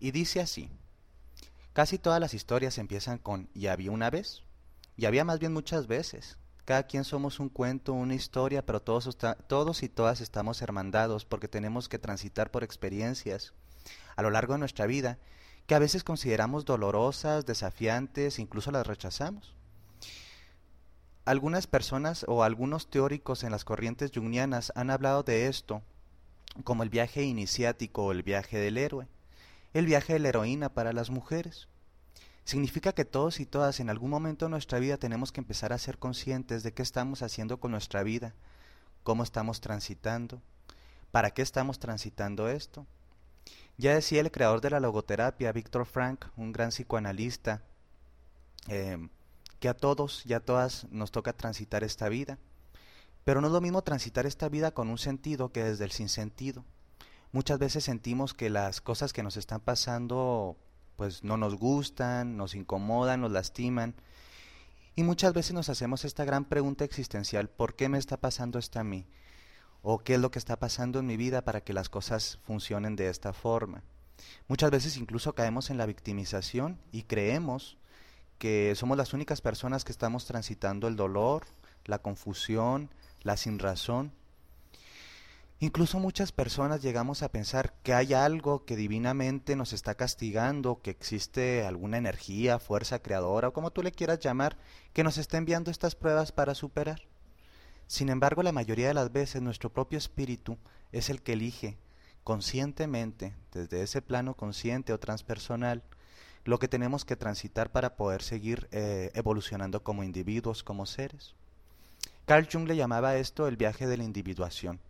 y dice así. Casi todas las historias empiezan con y había una vez, y había más bien muchas veces. Cada quien somos un cuento, una historia, pero todos, todos y todas estamos hermandados porque tenemos que transitar por experiencias a lo largo de nuestra vida que a veces consideramos dolorosas, desafiantes, incluso las rechazamos. Algunas personas o algunos teóricos en las corrientes jungianas han hablado de esto como el viaje iniciático o el viaje del héroe, el viaje de la heroína para las mujeres. Significa que todos y todas en algún momento de nuestra vida tenemos que empezar a ser conscientes de qué estamos haciendo con nuestra vida, cómo estamos transitando, para qué estamos transitando esto. Ya decía el creador de la logoterapia, Víctor Frank, un gran psicoanalista, eh, que a todos y a todas nos toca transitar esta vida. Pero no es lo mismo transitar esta vida con un sentido que desde el sinsentido. Muchas veces sentimos que las cosas que nos están pasando pues no nos gustan, nos incomodan, nos lastiman. Y muchas veces nos hacemos esta gran pregunta existencial, ¿por qué me está pasando esto a mí? ¿O qué es lo que está pasando en mi vida para que las cosas funcionen de esta forma? Muchas veces incluso caemos en la victimización y creemos que somos las únicas personas que estamos transitando el dolor, la confusión, la sinrazón. Incluso muchas personas llegamos a pensar que hay algo que divinamente nos está castigando, que existe alguna energía, fuerza creadora o como tú le quieras llamar, que nos está enviando estas pruebas para superar. Sin embargo, la mayoría de las veces nuestro propio espíritu es el que elige conscientemente, desde ese plano consciente o transpersonal, lo que tenemos que transitar para poder seguir eh, evolucionando como individuos, como seres. Carl Jung le llamaba esto el viaje de la individuación.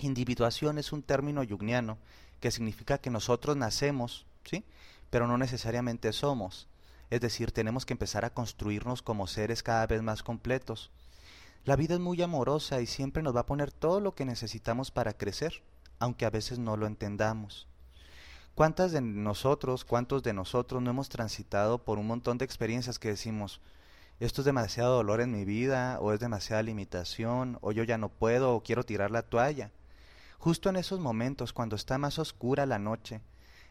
Individuación es un término yugniano que significa que nosotros nacemos, ¿sí? pero no necesariamente somos. Es decir, tenemos que empezar a construirnos como seres cada vez más completos. La vida es muy amorosa y siempre nos va a poner todo lo que necesitamos para crecer, aunque a veces no lo entendamos. ¿Cuántas de nosotros, cuántos de nosotros no hemos transitado por un montón de experiencias que decimos, esto es demasiado dolor en mi vida, o es demasiada limitación, o yo ya no puedo, o quiero tirar la toalla? Justo en esos momentos, cuando está más oscura la noche,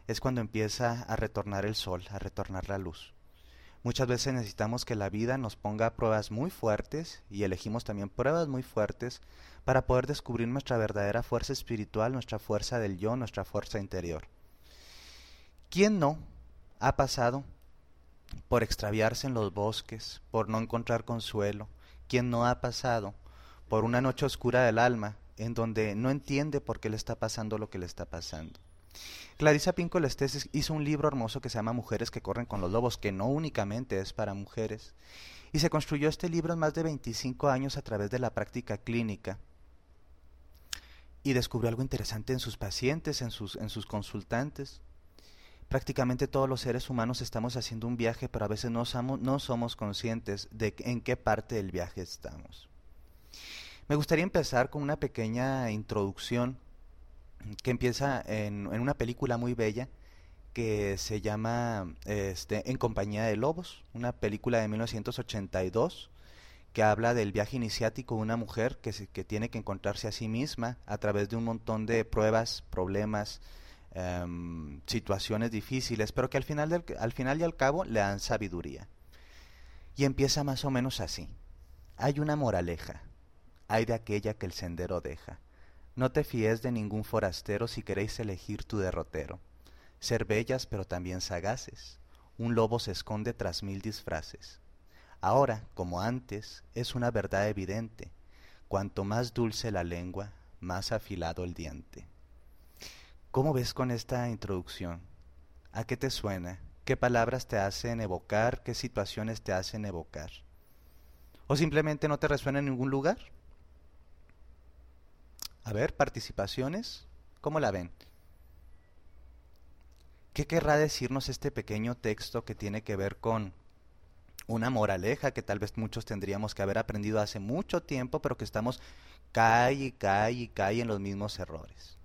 es cuando empieza a retornar el sol, a retornar la luz. Muchas veces necesitamos que la vida nos ponga pruebas muy fuertes y elegimos también pruebas muy fuertes para poder descubrir nuestra verdadera fuerza espiritual, nuestra fuerza del yo, nuestra fuerza interior. ¿Quién no ha pasado por extraviarse en los bosques, por no encontrar consuelo? ¿Quién no ha pasado por una noche oscura del alma en donde no entiende por qué le está pasando lo que le está pasando? Clarisa Pinco Lestes hizo un libro hermoso que se llama Mujeres que corren con los lobos, que no únicamente es para mujeres. Y se construyó este libro en más de 25 años a través de la práctica clínica. Y descubrió algo interesante en sus pacientes, en sus, en sus consultantes. Prácticamente todos los seres humanos estamos haciendo un viaje, pero a veces no somos, conscientes de en qué parte del viaje estamos. Me gustaría empezar con una pequeña introducción que empieza en, una película muy bella que se llama este, En compañía de lobos, una película de 1982 que habla del viaje iniciático de una mujer que, que tiene que encontrarse a sí misma a través de un montón de pruebas, problemas, Em, situaciones difíciles, pero que al final, al final y al cabo le dan sabiduría. Y empieza más o menos así. Hay una moraleja, hay de aquella que el sendero deja. No te fíes de ningún forastero si queréis elegir tu derrotero. Ser bellas pero también sagaces. Un lobo se esconde tras mil disfraces. Ahora, como antes, es una verdad evidente. Cuanto más dulce la lengua, más afilado el diente. ¿Cómo ves con esta introducción? ¿A qué te suena? ¿Qué palabras te hacen evocar? ¿Qué situaciones te hacen evocar? ¿O simplemente no te resuena en ningún lugar? A ver, participaciones, ¿cómo la ven? ¿Qué querrá decirnos este pequeño texto que tiene que ver con una moraleja que tal vez muchos tendríamos que haber aprendido hace mucho tiempo, pero que estamos cae y cae y cae en los mismos errores?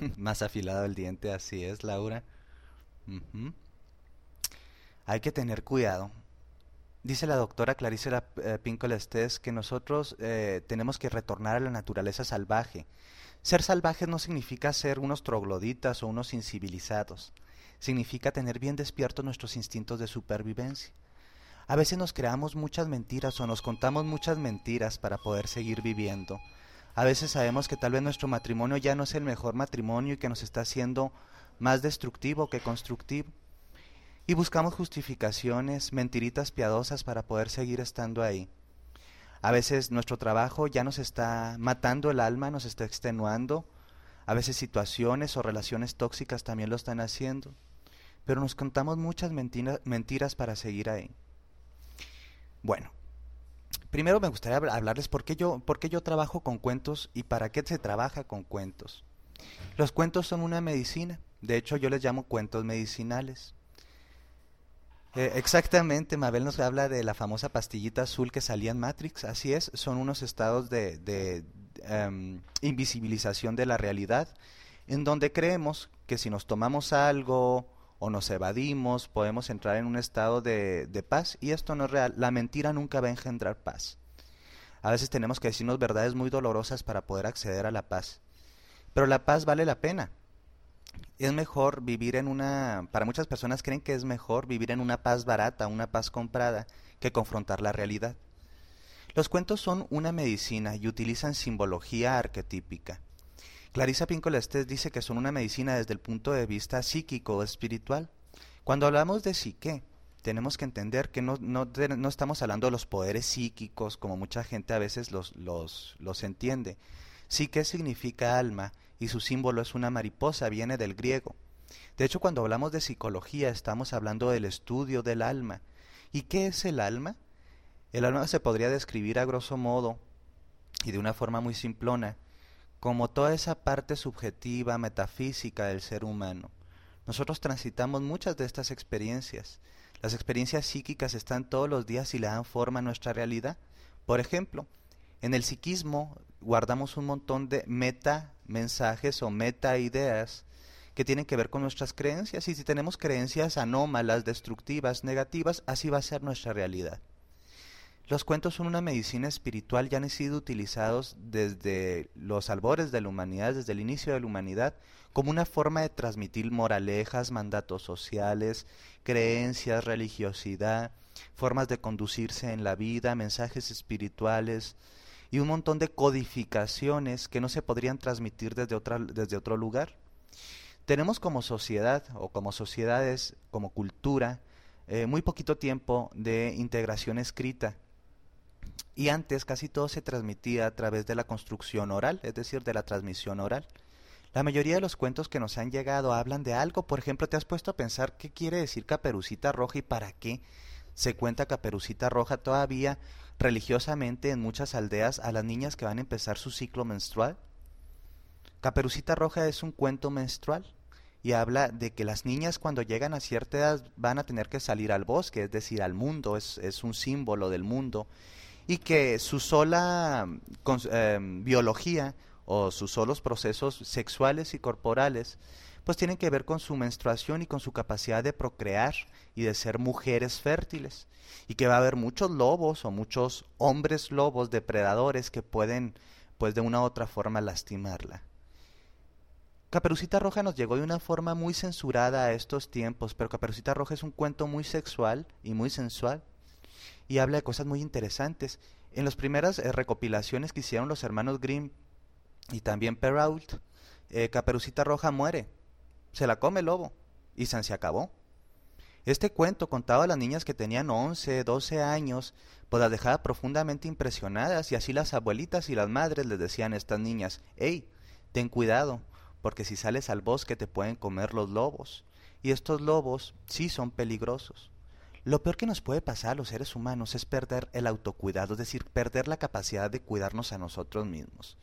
Más afilado el diente, así es, Laura. Hay que tener cuidado. Dice la doctora Clarice eh, Pincolestes que nosotros eh, tenemos que retornar a la naturaleza salvaje. Ser salvajes no significa ser unos trogloditas o unos incivilizados. Significa tener bien despiertos nuestros instintos de supervivencia. A veces nos creamos muchas mentiras o nos contamos muchas mentiras para poder seguir viviendo. A veces sabemos que tal vez nuestro matrimonio ya no es el mejor matrimonio y que nos está haciendo más destructivo que constructivo. Y buscamos justificaciones, mentiritas piadosas para poder seguir estando ahí. A veces nuestro trabajo ya nos está matando el alma, nos está extenuando. A veces situaciones o relaciones tóxicas también lo están haciendo. Pero nos contamos muchas mentiras para seguir ahí. Bueno, primero me gustaría hablarles por qué, yo, por qué yo trabajo con cuentos y para qué se trabaja con cuentos. Los cuentos son una medicina. De hecho, yo les llamo cuentos medicinales. Eh, exactamente, Mabel nos habla de la famosa pastillita azul que salía en Matrix. Así es, son unos estados de, em, invisibilización de la realidad, en donde creemos que si nos tomamos algo o nos evadimos, podemos entrar en un estado de, de paz y esto no es real. La mentira nunca va a engendrar paz. A veces tenemos que decirnos verdades muy dolorosas para poder acceder a la paz. Pero la paz vale la pena es mejor vivir en una, para muchas personas creen que es mejor vivir en una paz barata, una paz comprada, que confrontar la realidad. Los cuentos son una medicina y utilizan simbología arquetípica. Clarisa Pinkola dice que son una medicina desde el punto de vista psíquico o espiritual. Cuando hablamos de psique, tenemos que entender que no, no, no, estamos hablando de los poderes psíquicos como mucha gente a veces los, los, los entiende. Psique significa alma y su símbolo es una mariposa, viene del griego. De hecho, cuando hablamos de psicología estamos hablando del estudio del alma. ¿Y qué es el alma? El alma se podría describir a grosso modo y de una forma muy simplona como toda esa parte subjetiva, metafísica del ser humano. Nosotros transitamos muchas de estas experiencias. Las experiencias psíquicas están todos los días y le dan forma a nuestra realidad. Por ejemplo, en el psiquismo guardamos un montón de meta mensajes o meta ideas que tienen que ver con nuestras creencias y si tenemos creencias anómalas, destructivas, negativas, así va a ser nuestra realidad. Los cuentos son una medicina espiritual, ya han sido utilizados desde los albores de la humanidad, desde el inicio de la humanidad, como una forma de transmitir moralejas, mandatos sociales, creencias, religiosidad, formas de conducirse en la vida, mensajes espirituales, y un montón de codificaciones que no se podrían transmitir desde, otra, desde otro lugar. Tenemos como sociedad o como sociedades, como cultura, eh, muy poquito tiempo de integración escrita. Y antes casi todo se transmitía a través de la construcción oral, es decir, de la transmisión oral. La mayoría de los cuentos que nos han llegado hablan de algo. Por ejemplo, ¿te has puesto a pensar qué quiere decir caperucita roja y para qué se cuenta caperucita roja todavía religiosamente en muchas aldeas a las niñas que van a empezar su ciclo menstrual? Caperucita Roja es un cuento menstrual y habla de que las niñas cuando llegan a cierta edad van a tener que salir al bosque, es decir, al mundo, es, es un símbolo del mundo, y que su sola em, biología o sus solos procesos sexuales y corporales pues tienen que ver con su menstruación y con su capacidad de procrear y de ser mujeres fértiles. Y que va a haber muchos lobos o muchos hombres lobos depredadores que pueden, pues de una u otra forma, lastimarla. Caperucita Roja nos llegó de una forma muy censurada a estos tiempos, pero Caperucita Roja es un cuento muy sexual y muy sensual y habla de cosas muy interesantes. En las primeras eh, recopilaciones que hicieron los hermanos Grimm y también Perrault, eh, Caperucita Roja muere se la come el lobo y se acabó. Este cuento contaba a las niñas que tenían 11, 12 años, pues las dejaba profundamente impresionadas y así las abuelitas y las madres les decían a estas niñas, hey, ten cuidado, porque si sales al bosque te pueden comer los lobos. Y estos lobos sí son peligrosos. Lo peor que nos puede pasar a los seres humanos es perder el autocuidado, es decir, perder la capacidad de cuidarnos a nosotros mismos.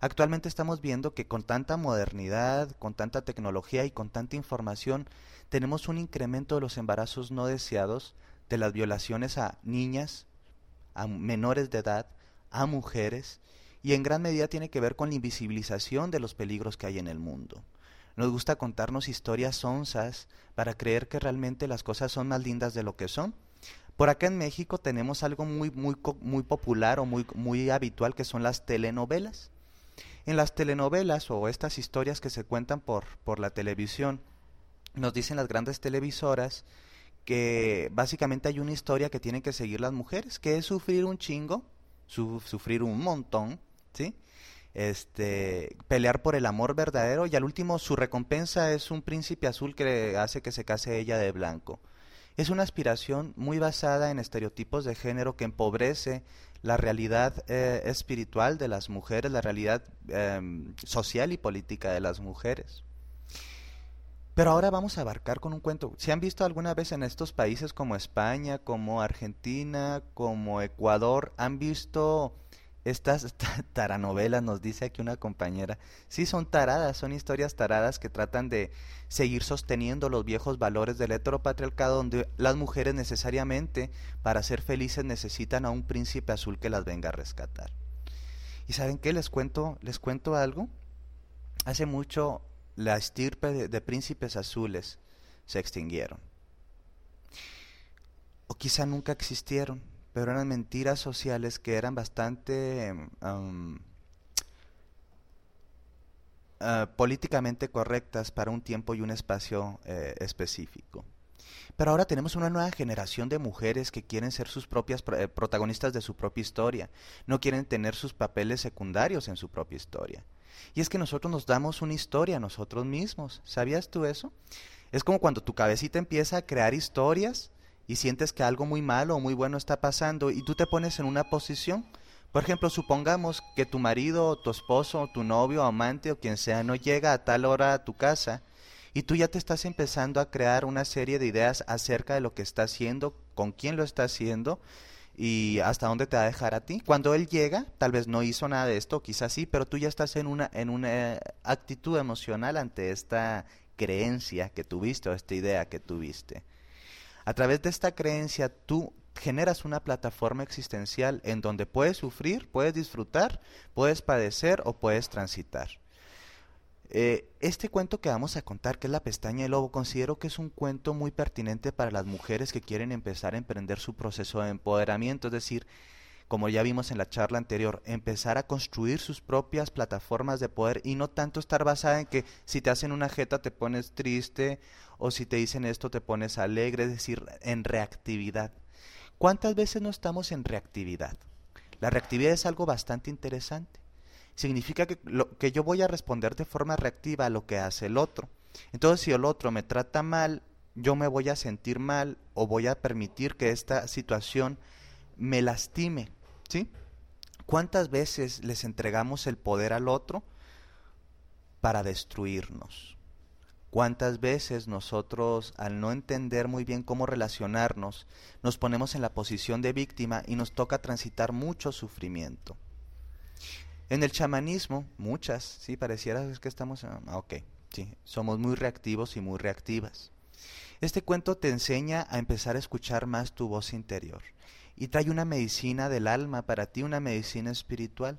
Actualmente estamos viendo que con tanta modernidad, con tanta tecnología y con tanta información, tenemos un incremento de los embarazos no deseados, de las violaciones a niñas, a menores de edad, a mujeres, y en gran medida tiene que ver con la invisibilización de los peligros que hay en el mundo. Nos gusta contarnos historias onzas para creer que realmente las cosas son más lindas de lo que son. Por acá en México tenemos algo muy, muy, muy popular o muy, muy habitual que son las telenovelas. En las telenovelas o estas historias que se cuentan por, por la televisión, nos dicen las grandes televisoras que básicamente hay una historia que tienen que seguir las mujeres, que es sufrir un chingo, sufrir un montón, ¿sí? Este, pelear por el amor verdadero y al último su recompensa es un príncipe azul que hace que se case ella de blanco. Es una aspiración muy basada en estereotipos de género que empobrece la realidad eh, espiritual de las mujeres, la realidad em, social y política de las mujeres. Pero ahora vamos a abarcar con un cuento. ¿Se han visto alguna vez en estos países como España, como Argentina, como Ecuador? ¿Han visto estas taranovelas? Nos dice aquí una compañera. Sí, son taradas, son historias taradas que tratan de seguir sosteniendo los viejos valores del heteropatriarcado donde las mujeres necesariamente para ser felices necesitan a un príncipe azul que las venga a rescatar. ¿Y saben qué? Les cuento, les cuento algo. Hace mucho la estirpe de, príncipes azules se extinguieron. O quizá nunca existieron, pero eran mentiras sociales que eran bastante uh, políticamente correctas para un tiempo y un espacio eh, específico. Pero ahora tenemos una nueva generación de mujeres que quieren ser sus propias eh, protagonistas de su propia historia, no quieren tener sus papeles secundarios en su propia historia. Y es que nosotros nos damos una historia a nosotros mismos. ¿Sabías tú eso? Es como cuando tu cabecita empieza a crear historias y sientes que algo muy malo o muy bueno está pasando y tú te pones en una posición. Por ejemplo, supongamos que tu marido tu esposo tu novio amante o quien sea no llega a tal hora a tu casa y tú ya te estás empezando a crear una serie de ideas acerca de lo que está haciendo, con quién lo está haciendo y hasta dónde te va a dejar a ti. Cuando él llega, tal vez no hizo nada de esto, quizás sí, pero tú ya estás en una, en una actitud emocional ante esta creencia que tuviste o esta idea que tuviste. A través de esta creencia tú generas una plataforma existencial en donde puedes sufrir, puedes disfrutar, puedes padecer o puedes transitar. Eh, este cuento que vamos a contar, que es La pestaña del lobo, considero que es un cuento muy pertinente para las mujeres que quieren empezar a emprender su proceso de empoderamiento, es decir, como ya vimos en la charla anterior, empezar a construir sus propias plataformas de poder y no tanto estar basada en que si te hacen una jeta te pones triste o si te dicen esto te pones alegre, es decir, en reactividad. ¿Cuántas veces no estamos en reactividad? La reactividad es algo bastante interesante significa que, lo, que yo voy a responder de forma reactiva a lo que hace el otro. Entonces, si el otro me trata mal, yo me voy a sentir mal o voy a permitir que esta situación me lastime, ¿sí? ¿Cuántas veces les entregamos el poder al otro para destruirnos? ¿Cuántas veces nosotros, al no entender muy bien cómo relacionarnos, nos ponemos en la posición de víctima y nos toca transitar mucho sufrimiento? En el chamanismo, muchas, sí, pareciera que estamos, ah, ok, sí, somos muy reactivos y muy reactivas. Este cuento te enseña a empezar a escuchar más tu voz interior y trae una medicina del alma para ti, una medicina espiritual.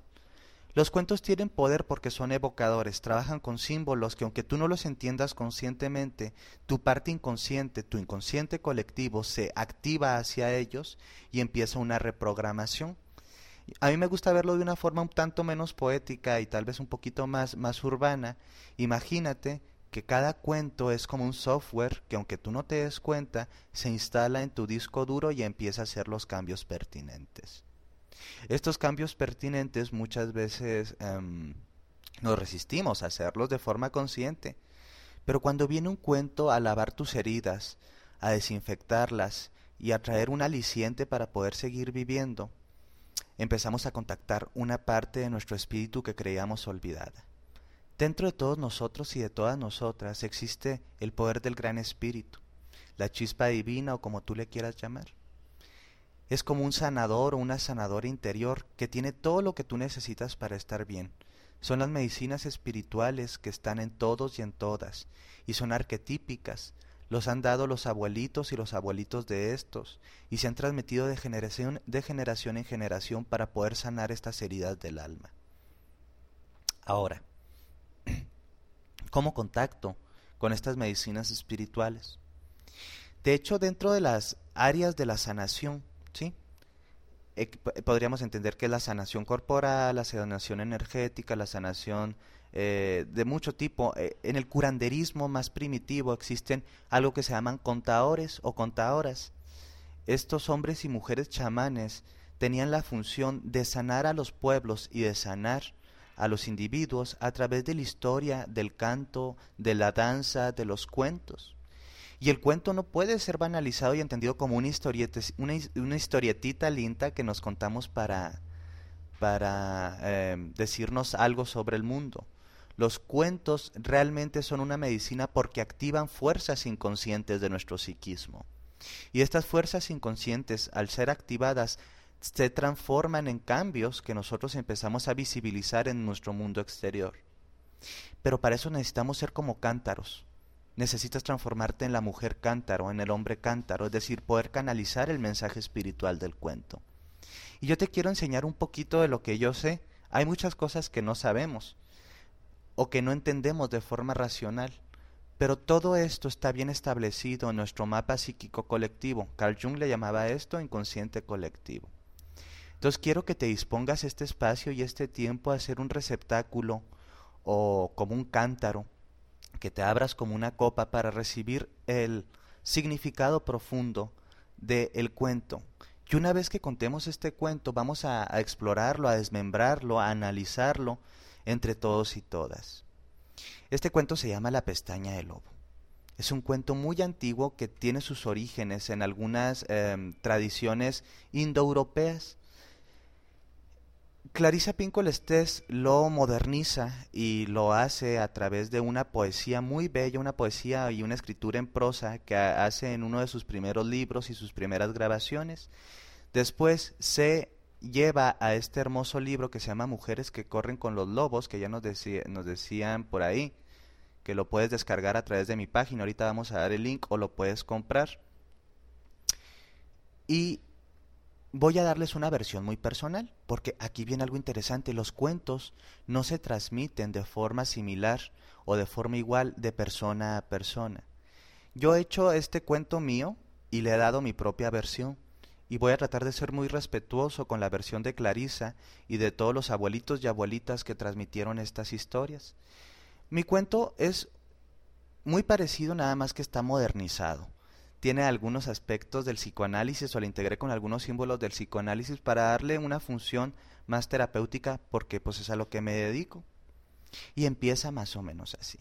Los cuentos tienen poder porque son evocadores, trabajan con símbolos que aunque tú no los entiendas conscientemente, tu parte inconsciente, tu inconsciente colectivo se activa hacia ellos y empieza una reprogramación. A mí me gusta verlo de una forma un tanto menos poética y tal vez un poquito más, más urbana. Imagínate que cada cuento es como un software que aunque tú no te des cuenta, se instala en tu disco duro y empieza a hacer los cambios pertinentes. Estos cambios pertinentes muchas veces em, nos resistimos a hacerlos de forma consciente, pero cuando viene un cuento a lavar tus heridas, a desinfectarlas y a traer un aliciente para poder seguir viviendo, empezamos a contactar una parte de nuestro espíritu que creíamos olvidada. Dentro de todos nosotros y de todas nosotras existe el poder del gran espíritu, la chispa divina o como tú le quieras llamar. Es como un sanador o una sanadora interior que tiene todo lo que tú necesitas para estar bien. Son las medicinas espirituales que están en todos y en todas, y son arquetípicas, los han dado los abuelitos y los abuelitos de estos, y se han transmitido de generación, de generación en generación para poder sanar estas heridas del alma. Ahora, ¿cómo contacto con estas medicinas espirituales? De hecho, dentro de las áreas de la sanación, ¿sí? eh, podríamos entender que la sanación corporal, la sanación energética, la sanación eh, de mucho tipo. Eh, en el curanderismo más primitivo existen algo que se llaman contadores o contadoras. Estos hombres y mujeres chamanes tenían la función de sanar a los pueblos y de sanar a los individuos a través de la historia, del canto, de la danza, de los cuentos. Y el cuento no puede ser banalizado y entendido como una, una, historietita linda que nos contamos para, para eh, decirnos algo sobre el mundo. Los cuentos realmente son una medicina porque activan fuerzas inconscientes de nuestro psiquismo. Y estas fuerzas inconscientes, al ser activadas, se transforman en cambios que nosotros empezamos a visibilizar en nuestro mundo exterior. Pero para eso necesitamos ser como cántaros. Necesitas transformarte en la mujer cántaro, en el hombre cántaro, es decir, poder canalizar el mensaje espiritual del cuento. Y yo te quiero enseñar un poquito de lo que yo sé. Hay muchas cosas que no sabemos o que no entendemos de forma racional. Pero todo esto está bien establecido en nuestro mapa psíquico colectivo. Carl Jung le llamaba esto inconsciente colectivo. Entonces quiero que te dispongas este espacio y este tiempo a hacer un receptáculo o como un cántaro, que te abras como una copa para recibir el significado profundo del cuento. Y una vez que contemos este cuento, vamos a, explorarlo, a desmembrarlo, a analizarlo entre todos y todas. Este cuento se llama La pestaña del lobo. Es un cuento muy antiguo que tiene sus orígenes en algunas em, tradiciones indoeuropeas. Clarisa Pinkola Estés lo moderniza y lo hace a través de una poesía muy bella, una poesía y una escritura en prosa que hace en uno de sus primeros libros y sus primeras grabaciones. Después se lleva a este hermoso libro que se llama Mujeres que corren con los lobos, que ya nos, nos decían por ahí, que lo puedes descargar a través de mi página, ahorita vamos a dar el link o lo puedes comprar. Y voy a darles una versión muy personal, porque aquí viene algo interesante, los cuentos no se transmiten de forma similar o de forma igual de persona a persona. Yo he hecho este cuento mío y le he dado mi propia versión y voy a tratar de ser muy respetuoso con la versión de Clarisa y de todos los abuelitos y abuelitas que transmitieron estas historias. Mi cuento es muy parecido nada más que está modernizado. Tiene algunos aspectos del psicoanálisis o lo integré con algunos símbolos del psicoanálisis para darle una función más terapéutica porque pues es a lo que me dedico. Y empieza más o menos así.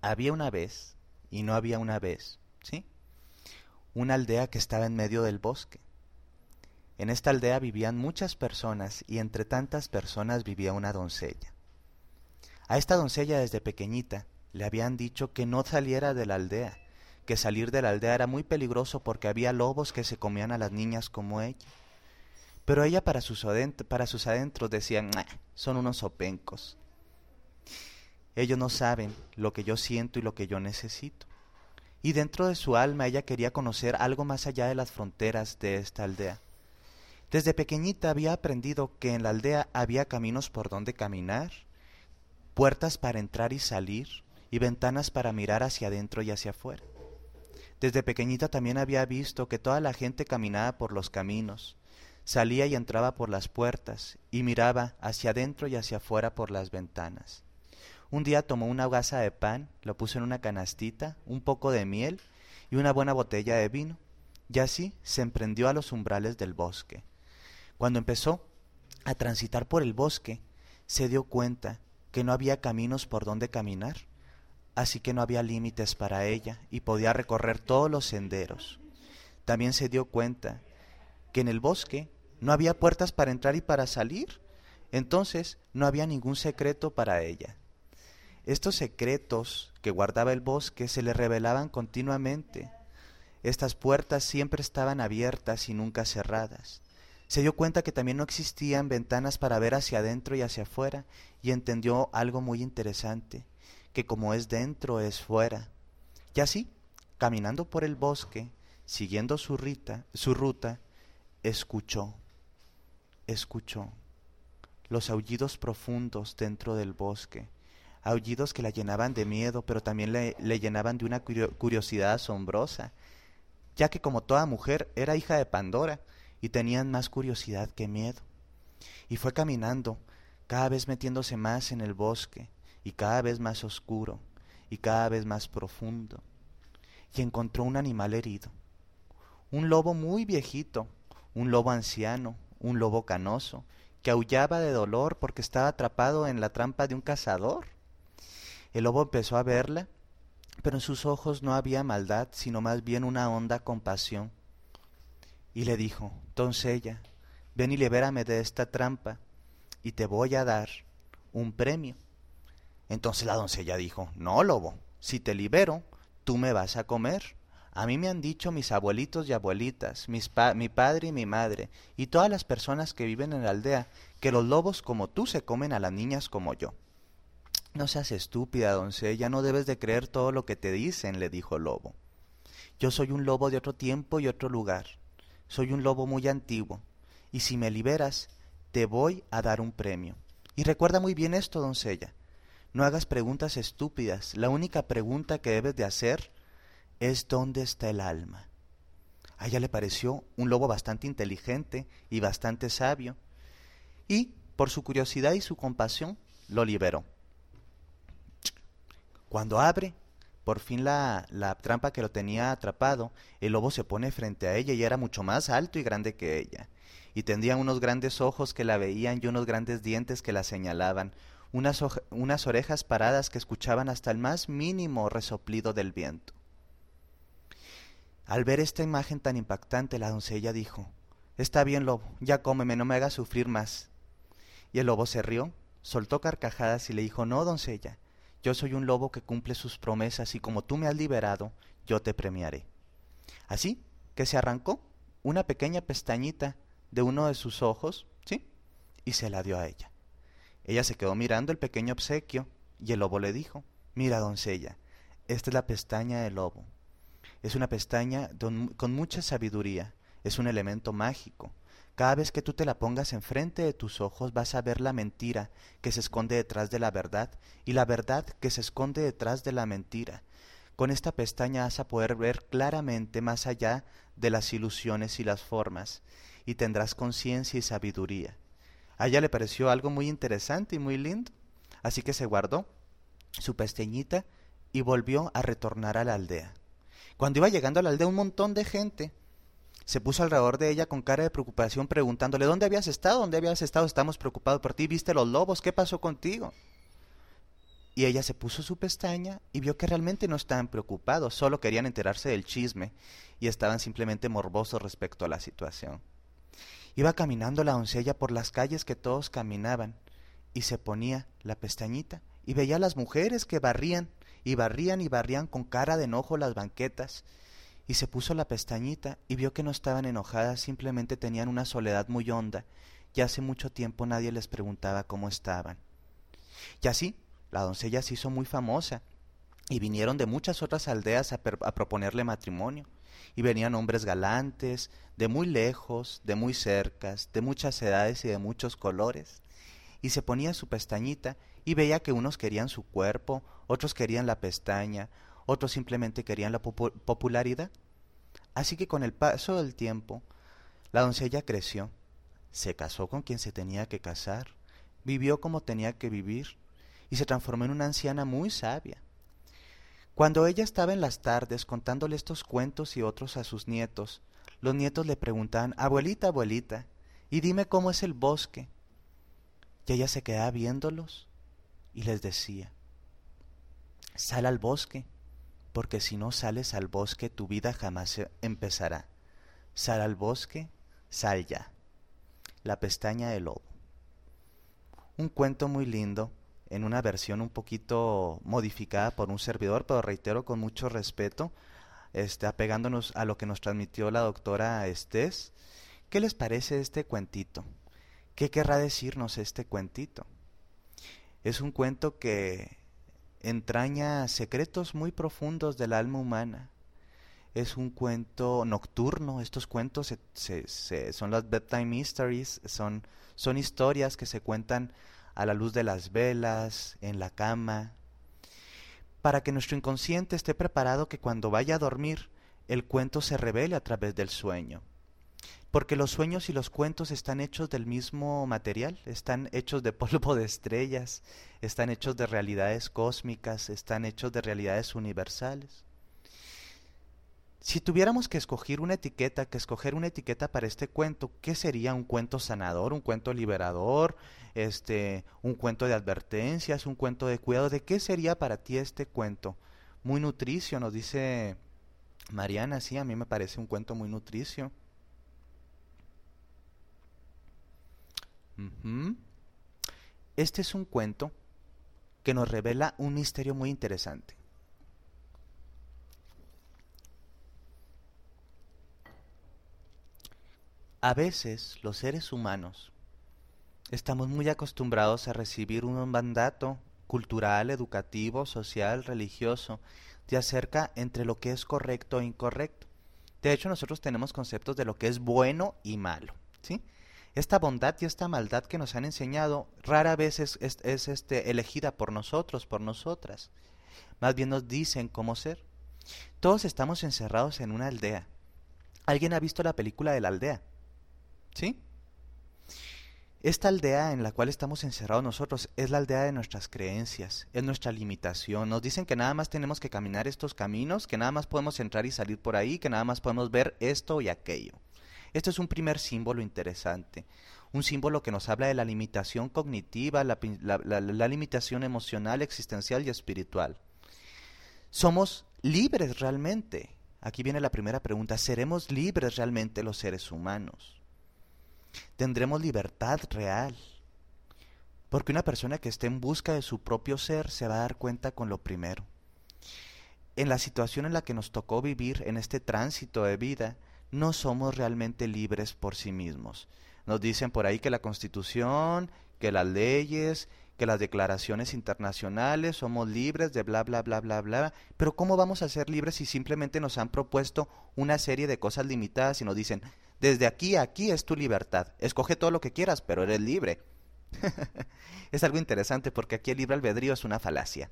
Había una vez y no había una vez, ¿sí? una aldea que estaba en medio del bosque. En esta aldea vivían muchas personas y entre tantas personas vivía una doncella. A esta doncella desde pequeñita le habían dicho que no saliera de la aldea, que salir de la aldea era muy peligroso porque había lobos que se comían a las niñas como ella. Pero ella para sus, para sus adentros decían, son unos opencos. Ellos no saben lo que yo siento y lo que yo necesito y dentro de su alma ella quería conocer algo más allá de las fronteras de esta aldea. Desde pequeñita había aprendido que en la aldea había caminos por donde caminar, puertas para entrar y salir, y ventanas para mirar hacia adentro y hacia afuera. Desde pequeñita también había visto que toda la gente caminaba por los caminos, salía y entraba por las puertas, y miraba hacia adentro y hacia afuera por las ventanas. Un día tomó una gasa de pan, lo puso en una canastita, un poco de miel y una buena botella de vino, y así se emprendió a los umbrales del bosque. Cuando empezó a transitar por el bosque, se dio cuenta que no había caminos por donde caminar, así que no había límites para ella y podía recorrer todos los senderos. También se dio cuenta que en el bosque no había puertas para entrar y para salir, entonces no había ningún secreto para ella. Estos secretos que guardaba el bosque se le revelaban continuamente. Estas puertas siempre estaban abiertas y nunca cerradas. Se dio cuenta que también no existían ventanas para ver hacia adentro y hacia afuera y entendió algo muy interesante, que como es dentro es fuera. Y así, caminando por el bosque, siguiendo su, rita, su ruta, escuchó, escuchó los aullidos profundos dentro del bosque aullidos que la llenaban de miedo, pero también le, llenaban de una curiosidad asombrosa, ya que como toda mujer era hija de Pandora y tenían más curiosidad que miedo. Y fue caminando, cada vez metiéndose más en el bosque, y cada vez más oscuro, y cada vez más profundo, y encontró un animal herido, un lobo muy viejito, un lobo anciano, un lobo canoso, que aullaba de dolor porque estaba atrapado en la trampa de un cazador. El lobo empezó a verla, pero en sus ojos no había maldad, sino más bien una honda compasión. Y le dijo, Doncella, ven y libérame de esta trampa, y te voy a dar un premio. Entonces la doncella dijo, No, lobo, si te libero, tú me vas a comer. A mí me han dicho mis abuelitos y abuelitas, mis mi padre y mi madre, y todas las personas que viven en la aldea, que los lobos como tú se comen a las niñas como yo. No seas estúpida, doncella, no debes de creer todo lo que te dicen, le dijo el lobo. Yo soy un lobo de otro tiempo y otro lugar. Soy un lobo muy antiguo, y si me liberas, te voy a dar un premio. Y recuerda muy bien esto, doncella. No hagas preguntas estúpidas. La única pregunta que debes de hacer es dónde está el alma. A ella le pareció un lobo bastante inteligente y bastante sabio, y, por su curiosidad y su compasión, lo liberó. Cuando abre, por fin la, la, trampa que lo tenía atrapado, el lobo se pone frente a ella y era mucho más alto y grande que ella. Y tendría unos grandes ojos que la veían y unos grandes dientes que la señalaban, unas, unas orejas paradas que escuchaban hasta el más mínimo resoplido del viento. Al ver esta imagen tan impactante, la doncella dijo, Está bien, lobo, ya cómeme, no me hagas sufrir más. Y el lobo se rió, soltó carcajadas y le dijo, No, doncella, yo soy un lobo que cumple sus promesas y como tú me has liberado, yo te premiaré. Así que se arrancó una pequeña pestañita de uno de sus ojos, ¿sí? Y se la dio a ella. Ella se quedó mirando el pequeño obsequio y el lobo le dijo, Mira, doncella, esta es la pestaña del lobo. Es una pestaña con mucha sabiduría, es un elemento mágico. Cada vez que tú te la pongas enfrente de tus ojos vas a ver la mentira que se esconde detrás de la verdad y la verdad que se esconde detrás de la mentira. Con esta pestaña vas a poder ver claramente más allá de las ilusiones y las formas, y tendrás conciencia y sabiduría. A ella le pareció algo muy interesante y muy lindo, así que se guardó su pestañita y volvió a retornar a la aldea. Cuando iba llegando a la aldea un montón de gente se puso alrededor de ella con cara de preocupación preguntándole ¿Dónde habías estado? ¿Dónde habías estado? Estamos preocupados por ti. ¿Viste los lobos? ¿Qué pasó contigo? Y ella se puso su pestaña y vio que realmente no estaban preocupados, solo querían enterarse del chisme y estaban simplemente morbosos respecto a la situación. Iba caminando la doncella por las calles que todos caminaban y se ponía la pestañita y veía a las mujeres que barrían y barrían y barrían con cara de enojo las banquetas, y se puso la pestañita y vio que no estaban enojadas, simplemente tenían una soledad muy honda, y hace mucho tiempo nadie les preguntaba cómo estaban. Y así, la doncella se hizo muy famosa, y vinieron de muchas otras aldeas a, a proponerle matrimonio, y venían hombres galantes, de muy lejos, de muy cercas, de muchas edades y de muchos colores, y se ponía su pestañita y veía que unos querían su cuerpo, otros querían la pestaña, otros simplemente querían la popularidad. Así que con el paso del tiempo, la doncella creció, se casó con quien se tenía que casar, vivió como tenía que vivir y se transformó en una anciana muy sabia. Cuando ella estaba en las tardes contándole estos cuentos y otros a sus nietos, los nietos le preguntaban, abuelita, abuelita, y dime cómo es el bosque. Y ella se quedaba viéndolos y les decía, sal al bosque, porque si no sales al bosque tu vida jamás empezará. Sal al bosque, sal ya. La pestaña del lobo. Un cuento muy lindo, en una versión un poquito modificada por un servidor, pero reitero con mucho respeto, este, apegándonos a lo que nos transmitió la doctora Estés. ¿Qué les parece este cuentito? ¿Qué querrá decirnos este cuentito? Es un cuento que entraña secretos muy profundos del alma humana. Es un cuento nocturno, estos cuentos son las bedtime mysteries, son, son historias que se cuentan a la luz de las velas, en la cama, para que nuestro inconsciente esté preparado que cuando vaya a dormir, el cuento se revele a través del sueño. Porque los sueños y los cuentos están hechos del mismo material, están hechos de polvo de estrellas, están hechos de realidades cósmicas, están hechos de realidades universales. Si tuviéramos que escoger una etiqueta, que escoger una etiqueta para este cuento, ¿qué sería un cuento sanador, un cuento liberador, este, un cuento de advertencias, un cuento de cuidado? ¿De qué sería para ti este cuento? Muy nutricio, nos dice Mariana, sí, a mí me parece un cuento muy nutricio. Este es un cuento que nos revela un misterio muy interesante. A veces los seres humanos estamos muy acostumbrados a recibir un mandato cultural, educativo, social, religioso, de acerca entre lo que es correcto e incorrecto. De hecho, nosotros tenemos conceptos de lo que es bueno y malo. Esta bondad y esta maldad que nos han enseñado rara vez es, este, elegida por nosotros, por nosotras. Más bien nos dicen cómo ser. Todos estamos encerrados en una aldea. ¿Alguien ha visto la película de la aldea? Esta aldea en la cual estamos encerrados nosotros es la aldea de nuestras creencias, es nuestra limitación. Nos dicen que nada más tenemos que caminar estos caminos, que nada más podemos entrar y salir por ahí, que nada más podemos ver esto y aquello. Esto es un primer símbolo interesante, un símbolo que nos habla de la limitación cognitiva, la limitación emocional, existencial y espiritual. ¿Somos libres realmente? Aquí viene la primera pregunta, ¿seremos libres realmente los seres humanos? Tendremos libertad real. Porque una persona que esté en busca de su propio ser se va a dar cuenta con lo primero. En la situación en la que nos tocó vivir, en este tránsito de vida, no somos realmente libres por sí mismos. Nos dicen por ahí que la constitución, que las leyes, que las declaraciones internacionales, somos libres de bla, bla, bla, bla, bla. Pero ¿cómo vamos a ser libres si simplemente nos han propuesto una serie de cosas limitadas y nos dicen, desde aquí a aquí es tu libertad. Escoge todo lo que quieras, pero eres libre. es algo interesante porque aquí el libre albedrío es una falacia.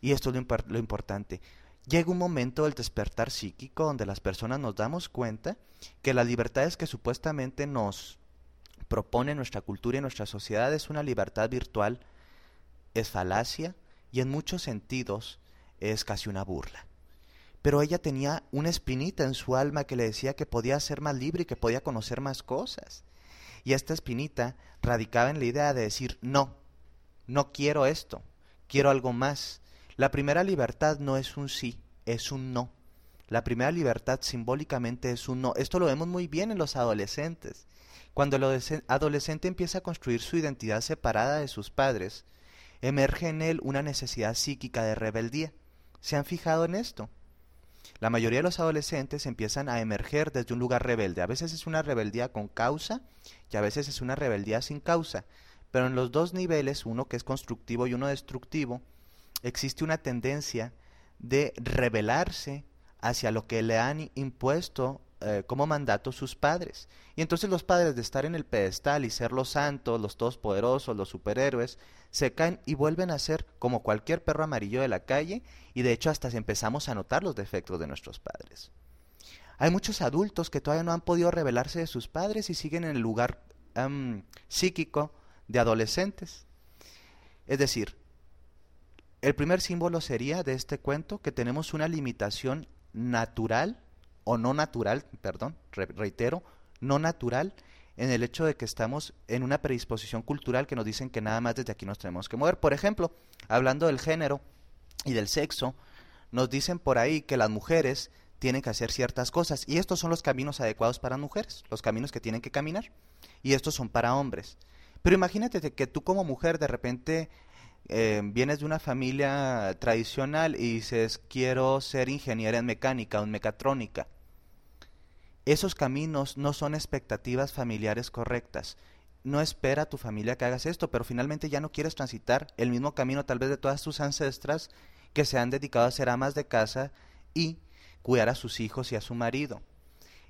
Y esto es lo, importante. Llega un momento del despertar psíquico donde las personas nos damos cuenta que las libertades que supuestamente nos propone nuestra cultura y nuestra sociedad es una libertad virtual, es falacia y en muchos sentidos es casi una burla pero ella tenía una espinita en su alma que le decía que podía ser más libre y que podía conocer más cosas. Y esta espinita radicaba en la idea de decir, no, no quiero esto, quiero algo más. La primera libertad no es un sí, es un no. La primera libertad simbólicamente es un no. Esto lo vemos muy bien en los adolescentes. Cuando el adolescente empieza a construir su identidad separada de sus padres, emerge en él una necesidad psíquica de rebeldía. ¿Se han fijado en esto? La mayoría de los adolescentes empiezan a emerger desde un lugar rebelde. A veces es una rebeldía con causa y a veces es una rebeldía sin causa. Pero en los dos niveles, uno que es constructivo y uno destructivo, existe una tendencia de rebelarse hacia lo que le han impuesto eh, como mandato sus padres. Y entonces los padres de estar en el pedestal y ser los santos, los todopoderosos, los superhéroes, se caen y vuelven a ser como cualquier perro amarillo de la calle y de hecho hasta empezamos a notar los defectos de nuestros padres. Hay muchos adultos que todavía no han podido rebelarse de sus padres y siguen en el lugar psíquico de adolescentes. Es decir, el primer símbolo sería de este cuento que tenemos una limitación natural o no natural, perdón, reitero, no natural en el hecho de que estamos en una predisposición cultural que nos dicen que nada más desde aquí nos tenemos que mover. Por ejemplo, hablando del género y del sexo, nos dicen por ahí que las mujeres tienen que hacer ciertas cosas y estos son los caminos adecuados para mujeres, los caminos que tienen que caminar y estos son para hombres. Pero imagínate que tú como mujer de repente eh, vienes de una familia tradicional y dices, quiero ser ingeniera en mecánica o en mecatrónica. Esos caminos no son expectativas familiares correctas. No espera tu familia que hagas esto, pero finalmente ya no quieres transitar el mismo camino tal vez de todas tus ancestras que se han dedicado a ser amas de casa y cuidar a sus hijos y a su marido.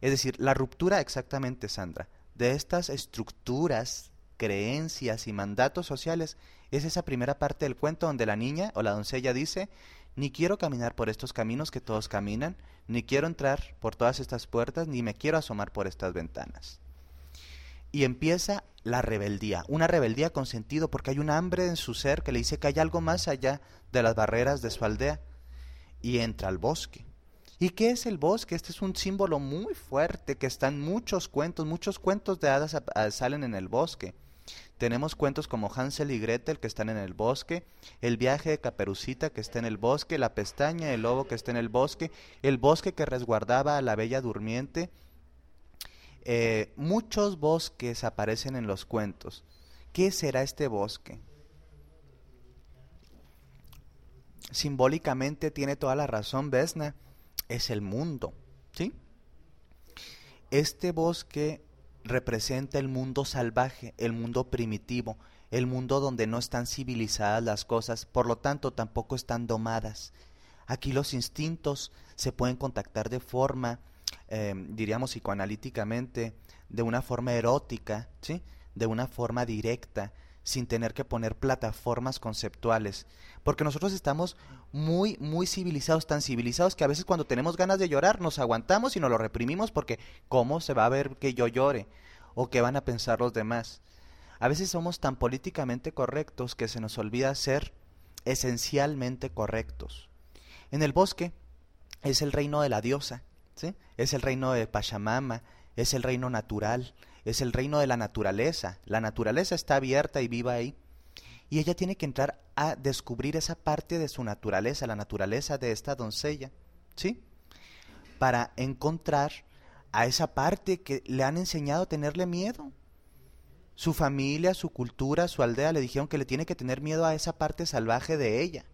Es decir, la ruptura exactamente, Sandra, de estas estructuras, creencias y mandatos sociales es esa primera parte del cuento donde la niña o la doncella dice, ni quiero caminar por estos caminos que todos caminan, ni quiero entrar por todas estas puertas, ni me quiero asomar por estas ventanas. Y empieza la rebeldía, una rebeldía con sentido, porque hay un hambre en su ser que le dice que hay algo más allá de las barreras de su aldea, y entra al bosque. ¿Y qué es el bosque? Este es un símbolo muy fuerte que está en muchos cuentos, muchos cuentos de hadas salen en el bosque. Tenemos cuentos como Hansel y Gretel que están en el bosque, el viaje de Caperucita que está en el bosque, la pestaña del lobo que está en el bosque, el bosque que resguardaba a la bella durmiente. Eh, muchos bosques aparecen en los cuentos. ¿Qué será este bosque? Simbólicamente tiene toda la razón Vesna, es el mundo, ¿sí? Este bosque representa el mundo salvaje, el mundo primitivo, el mundo donde no están civilizadas las cosas, por lo tanto tampoco están domadas. Aquí los instintos se pueden contactar de forma, eh, diríamos psicoanalíticamente, de una forma erótica, ¿sí? de una forma directa, sin tener que poner plataformas conceptuales. Porque nosotros estamos muy, muy civilizados, tan civilizados que a veces cuando tenemos ganas de llorar nos aguantamos y nos lo reprimimos porque ¿cómo se va a ver que yo llore? ¿O qué van a pensar los demás? A veces somos tan políticamente correctos que se nos olvida ser esencialmente correctos. En el bosque es el reino de la diosa, ¿sí? es el reino de Pachamama, es el reino natural, es el reino de la naturaleza. La naturaleza está abierta y viva ahí. Y ella tiene que entrar a descubrir esa parte de su naturaleza, la naturaleza de esta doncella, ¿sí? Para encontrar a esa parte que le han enseñado a tenerle miedo. Su familia, su cultura, su aldea le dijeron que le tiene que tener miedo a esa parte salvaje de ella.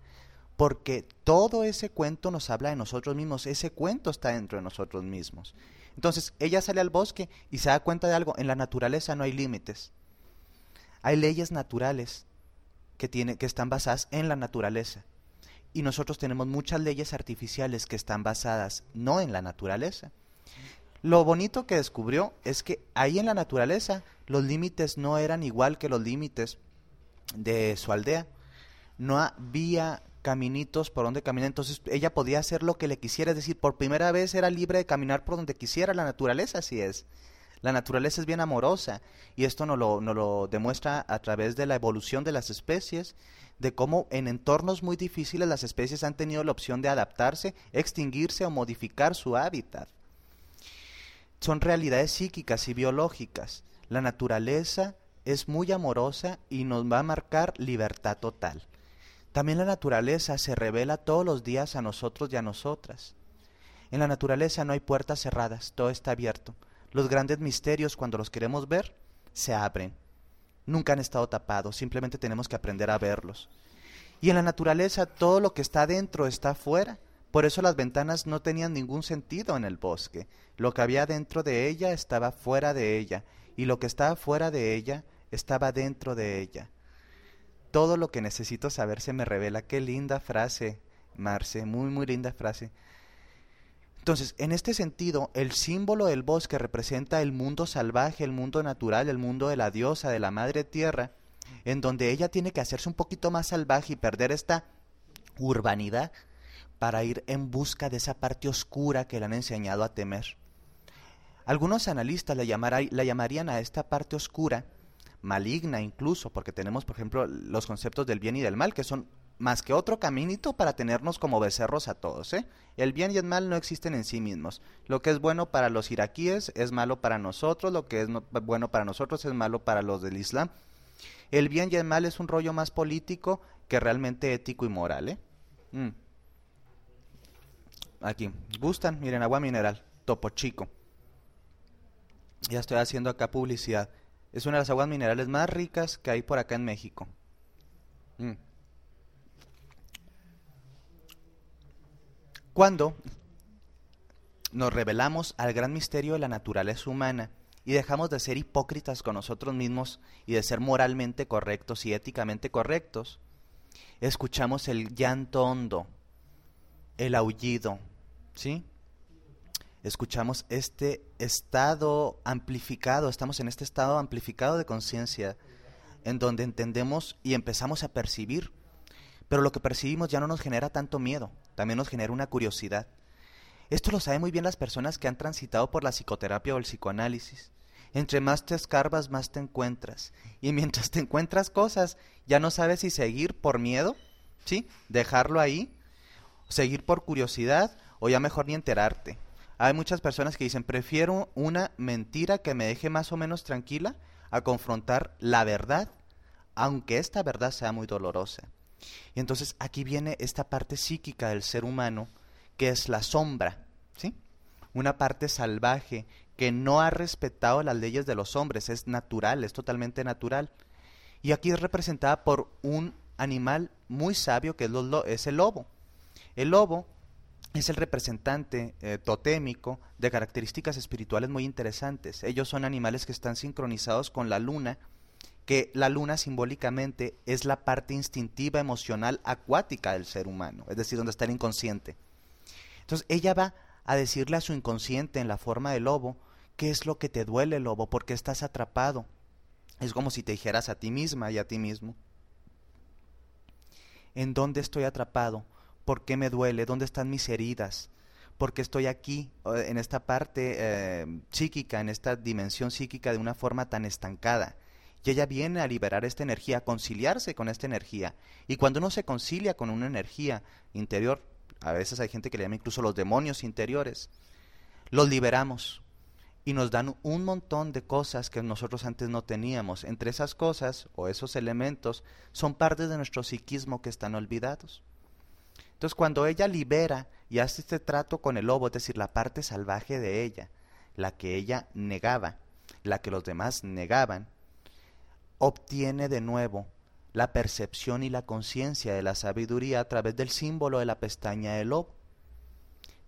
Porque todo ese cuento nos habla de nosotros mismos, ese cuento está dentro de nosotros mismos. Entonces, ella sale al bosque y se da cuenta de algo, en la naturaleza no hay límites. Hay leyes naturales que, tiene, que están basadas en la naturaleza. Y nosotros tenemos muchas leyes artificiales que están basadas no en la naturaleza. Lo bonito que descubrió es que ahí en la naturaleza los límites no eran igual que los límites de su aldea. No había caminitos por donde caminar, entonces ella podía hacer lo que le quisiera, es decir, por primera vez era libre de caminar por donde quisiera, la naturaleza así es. La naturaleza es bien amorosa y esto nos lo, nos lo demuestra a través de la evolución de las especies, de cómo en entornos muy difíciles las especies han tenido la opción de adaptarse, extinguirse o modificar su hábitat. Son realidades psíquicas y biológicas. La naturaleza es muy amorosa y nos va a marcar libertad total. También la naturaleza se revela todos los días a nosotros y a nosotras. En la naturaleza no hay puertas cerradas, todo está abierto. Los grandes misterios, cuando los queremos ver, se abren. Nunca han estado tapados, simplemente tenemos que aprender a verlos. Y en la naturaleza todo lo que está dentro está afuera. Por eso las ventanas no tenían ningún sentido en el bosque. Lo que había dentro de ella estaba fuera de ella, y lo que estaba fuera de ella estaba dentro de ella. Todo lo que necesito saber se me revela. Qué linda frase, Marce, muy, muy linda frase. Entonces, en este sentido, el símbolo del bosque representa el mundo salvaje, el mundo natural, el mundo de la diosa, de la madre tierra, en donde ella tiene que hacerse un poquito más salvaje y perder esta urbanidad para ir en busca de esa parte oscura que le han enseñado a temer. Algunos analistas la, la llamarían a esta parte oscura maligna incluso, porque tenemos, por ejemplo, los conceptos del bien y del mal, que son más que otro caminito para tenernos como becerros a todos. ¿eh? El bien y el mal no existen en sí mismos. Lo que es bueno para los iraquíes es malo para nosotros, lo que es bueno para nosotros es malo para los del Islam. El bien y el mal es un rollo más político que realmente ético y moral. ¿eh? Mm. Aquí, gustan, miren, agua mineral, topo chico. Ya estoy haciendo acá publicidad. Es una de las aguas minerales más ricas que hay por acá en México. Mm. Cuando nos revelamos al gran misterio de la naturaleza humana y dejamos de ser hipócritas con nosotros mismos y de ser moralmente correctos y éticamente correctos, escuchamos el llanto hondo, el aullido, ¿sí? Escuchamos este estado amplificado, estamos en este estado amplificado de conciencia, en donde entendemos y empezamos a percibir pero lo que percibimos ya no nos genera tanto miedo, también nos genera una curiosidad. Esto lo saben muy bien las personas que han transitado por la psicoterapia o el psicoanálisis. Entre más te escarbas, más te encuentras. Y mientras te encuentras cosas, ya no sabes si seguir por miedo, ¿sí? Dejarlo ahí, seguir por curiosidad o ya mejor ni enterarte. Hay muchas personas que dicen, prefiero una mentira que me deje más o menos tranquila a confrontar la verdad, aunque esta verdad sea muy dolorosa. Y entonces aquí viene esta parte psíquica del ser humano, que es la sombra, ¿sí? Una parte salvaje que no ha respetado las leyes de los hombres, es natural, es totalmente natural. Y aquí es representada por un animal muy sabio que es, el lobo. El lobo es el representante eh, totémico de características espirituales muy interesantes. Ellos son animales que están sincronizados con la luna, que la luna simbólicamente es la parte instintiva, emocional, acuática del ser humano, es decir, donde está el inconsciente. Entonces ella va a decirle a su inconsciente en la forma de lobo, ¿qué es lo que te duele, lobo? ¿Por qué estás atrapado? Es como si te dijeras a ti misma y a ti mismo. ¿En dónde estoy atrapado? ¿Por qué me duele? ¿Dónde están mis heridas? ¿Por qué estoy aquí, en esta parte eh, psíquica, en esta dimensión psíquica de una forma tan estancada? Y ella viene a liberar esta energía, a conciliarse con esta energía. Y cuando uno se concilia con una energía interior, a veces hay gente que le llama incluso los demonios interiores, los liberamos y nos dan un montón de cosas que nosotros antes no teníamos. Entre esas cosas o esos elementos son partes de nuestro psiquismo que están olvidados. Entonces cuando ella libera y hace este trato con el lobo, es decir, la parte salvaje de ella, la que ella negaba, la que los demás negaban, obtiene de nuevo la percepción y la conciencia de la sabiduría a través del símbolo de la pestaña del lobo.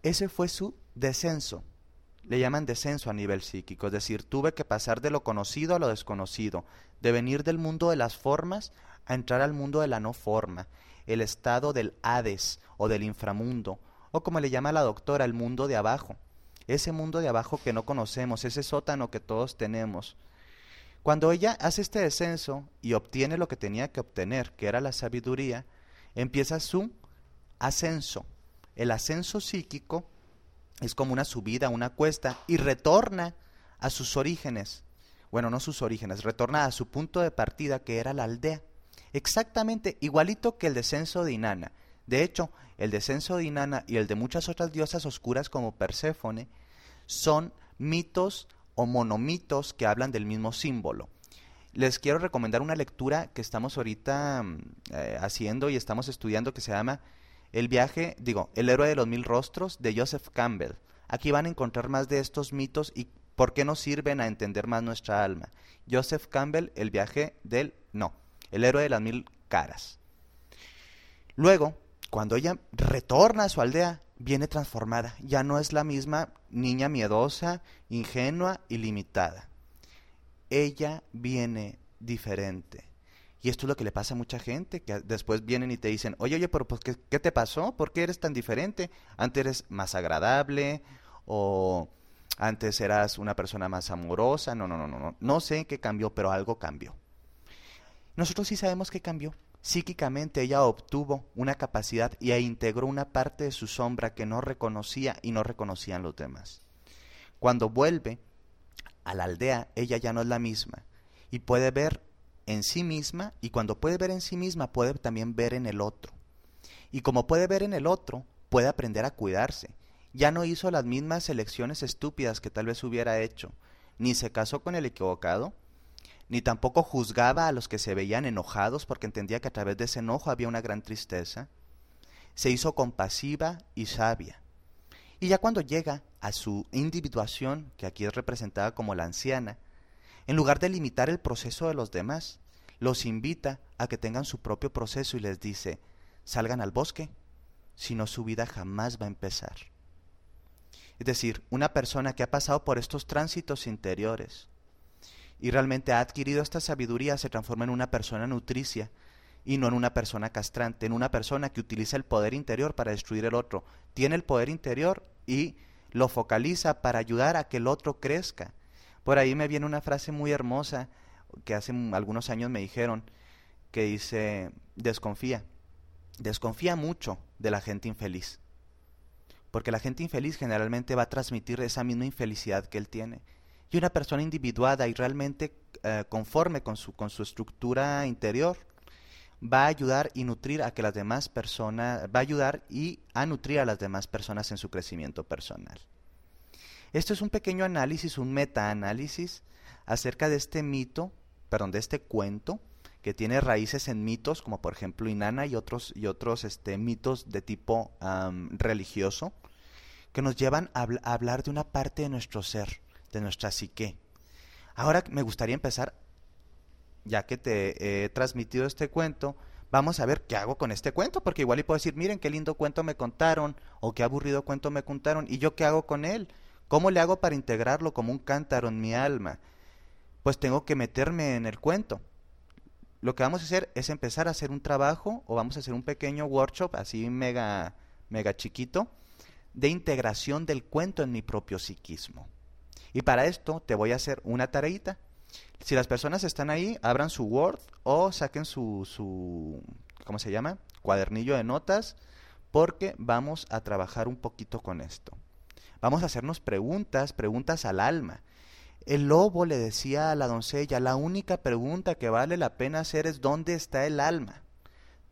Ese fue su descenso. Le llaman descenso a nivel psíquico, es decir, tuve que pasar de lo conocido a lo desconocido, de venir del mundo de las formas a entrar al mundo de la no forma, el estado del Hades o del inframundo, o como le llama la doctora, el mundo de abajo, ese mundo de abajo que no conocemos, ese sótano que todos tenemos, cuando ella hace este descenso y obtiene lo que tenía que obtener, que era la sabiduría, empieza su ascenso. El ascenso psíquico es como una subida, una cuesta, y retorna a sus orígenes. Bueno, no sus orígenes, retorna a su punto de partida, que era la aldea. Exactamente igualito que el descenso de Inanna. De hecho, el descenso de Inanna y el de muchas otras diosas oscuras como Perséfone son mitos o monomitos que hablan del mismo símbolo. Les quiero recomendar una lectura que estamos ahorita mm, eh, haciendo y estamos estudiando que se llama El viaje, digo, El héroe de los mil rostros de Joseph Campbell. Aquí van a encontrar más de estos mitos y por qué nos sirven a entender más nuestra alma. Joseph Campbell, El viaje del, no, El héroe de las mil caras. Luego, cuando ella retorna a su aldea, viene transformada. Ya no es la misma niña miedosa, ingenua y limitada. Ella viene diferente. Y esto es lo que le pasa a mucha gente, que después vienen y te dicen, oye, oye, pero pues, ¿qué, ¿qué, te pasó? ¿Por qué eres tan diferente? Antes eres más agradable o antes eras una persona más amorosa. No, no, no, no, no. No sé qué cambió, pero algo cambió. Nosotros sí sabemos qué cambió. Psíquicamente ella obtuvo una capacidad y integró una parte de su sombra que no reconocía y no reconocían los demás. Cuando vuelve a la aldea, ella ya no es la misma y puede ver en sí misma y cuando puede ver en sí misma puede también ver en el otro. Y como puede ver en el otro, puede aprender a cuidarse. Ya no hizo las mismas elecciones estúpidas que tal vez hubiera hecho, ni se casó con el equivocado, ni tampoco juzgaba a los que se veían enojados porque entendía que a través de ese enojo había una gran tristeza. Se hizo compasiva y sabia. Y ya cuando llega a su individuación, que aquí es representada como la anciana, en lugar de limitar el proceso de los demás, los invita a que tengan su propio proceso y les dice, salgan al bosque, si no su vida jamás va a empezar. Es decir, una persona que ha pasado por estos tránsitos interiores, y realmente ha adquirido esta sabiduría, se transforma en una persona nutricia y no en una persona castrante, en una persona que utiliza el poder interior para destruir el otro. Tiene el poder interior y lo focaliza para ayudar a que el otro crezca. Por ahí me viene una frase muy hermosa que hace algunos años me dijeron, que dice, desconfía. desconfía mucho de la gente infeliz. Porque la gente infeliz generalmente va a transmitir esa misma infelicidad que él tiene. Y una persona individuada y realmente eh, conforme con su, con su estructura interior va a ayudar y nutrir a que las demás personas, va a ayudar y a nutrir a las demás personas en su crecimiento personal. Esto es un pequeño análisis, un metaanálisis acerca de este mito, perdón, de este cuento que tiene raíces en mitos como por ejemplo Inanna y otros y otros este, mitos de tipo religioso que nos llevan a, a hablar de una parte de nuestro ser, de nuestra psique. Ahora me gustaría empezar ya que te he transmitido este cuento, vamos a ver qué hago con este cuento, porque igual y puedo decir, miren qué lindo cuento me contaron, o qué aburrido cuento me contaron, y yo qué hago con él, cómo le hago para integrarlo como un cántaro en mi alma. Pues tengo que meterme en el cuento. Lo que vamos a hacer es empezar a hacer un trabajo, o vamos a hacer un pequeño workshop, así mega, mega chiquito, de integración del cuento en mi propio psiquismo. Y para esto te voy a hacer una tareita si las personas están ahí, abran su Word o saquen su, su ¿cómo se llama? Cuadernillo de notas, porque vamos a trabajar un poquito con esto. Vamos a hacernos preguntas, preguntas al alma. El lobo le decía a la doncella, la única pregunta que vale la pena hacer es ¿dónde está el alma?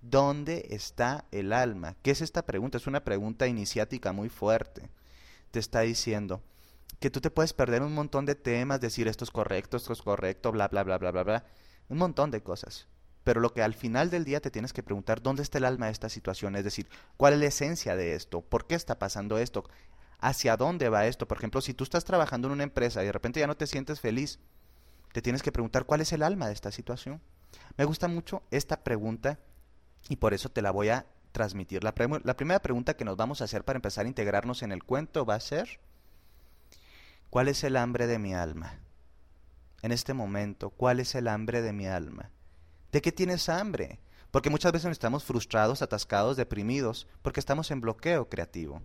¿Dónde está el alma? ¿Qué es esta pregunta? Es una pregunta iniciática muy fuerte. Te está diciendo, que tú te puedes perder un montón de temas, decir esto es correcto, esto es correcto, bla, bla, bla, bla, bla, bla, un montón de cosas. Pero lo que al final del día te tienes que preguntar, ¿dónde está el alma de esta situación? Es decir, ¿cuál es la esencia de esto? ¿Por qué está pasando esto? ¿Hacia dónde va esto? Por ejemplo, si tú estás trabajando en una empresa y de repente ya no te sientes feliz, te tienes que preguntar, ¿cuál es el alma de esta situación? Me gusta mucho esta pregunta y por eso te la voy a transmitir. La, la primera pregunta que nos vamos a hacer para empezar a integrarnos en el cuento va a ser, ¿Cuál es el hambre de mi alma? En este momento, ¿cuál es el hambre de mi alma? ¿De qué tienes hambre? Porque muchas veces estamos frustrados, atascados, deprimidos, porque estamos en bloqueo creativo.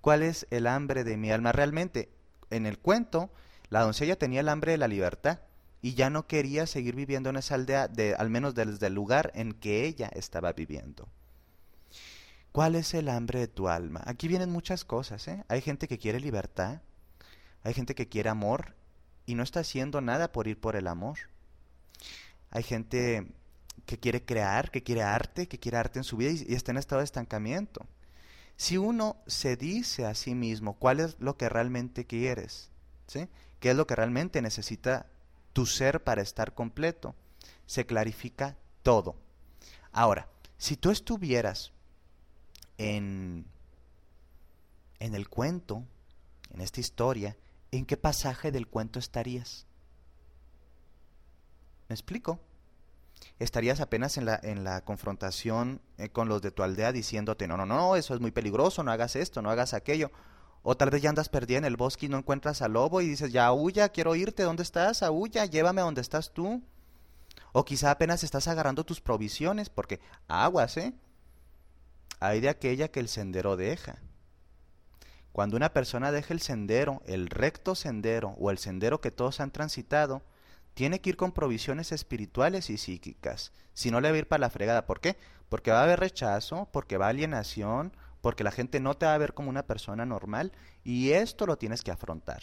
¿Cuál es el hambre de mi alma? Realmente, en el cuento, la doncella tenía el hambre de la libertad y ya no quería seguir viviendo en esa aldea, de, al menos desde el lugar en que ella estaba viviendo. ¿Cuál es el hambre de tu alma? Aquí vienen muchas cosas. ¿eh? Hay gente que quiere libertad, hay gente que quiere amor y no está haciendo nada por ir por el amor. Hay gente que quiere crear, que quiere arte, que quiere arte en su vida y, está en estado de estancamiento. Si uno se dice a sí mismo cuál es lo que realmente quieres. ¿Qué es lo que realmente necesita tu ser para estar completo? Se clarifica todo. Ahora, si tú estuvieras en, en el cuento, en esta historia, ¿en qué pasaje del cuento estarías? ¿Me explico? Estarías apenas en la, en la confrontación eh, con los de tu aldea diciéndote, no, no, no, eso es muy peligroso, no hagas esto, no hagas aquello. O tal vez ya andas perdida en el bosque y no encuentras al lobo y dices, ya huya, quiero irte, ¿dónde estás? Aúlla, llévame a donde estás tú. O quizá apenas estás agarrando tus provisiones, porque aguas, ¿eh? Hay de aquella que el sendero deja. Cuando una persona deja el sendero, el recto sendero o el sendero que todos han transitado, tiene que ir con provisiones espirituales y psíquicas. Si no le va a ir para la fregada. ¿Por qué? Porque va a haber rechazo, porque va a alienación, porque la gente no te va a ver como una persona normal y esto lo tienes que afrontar.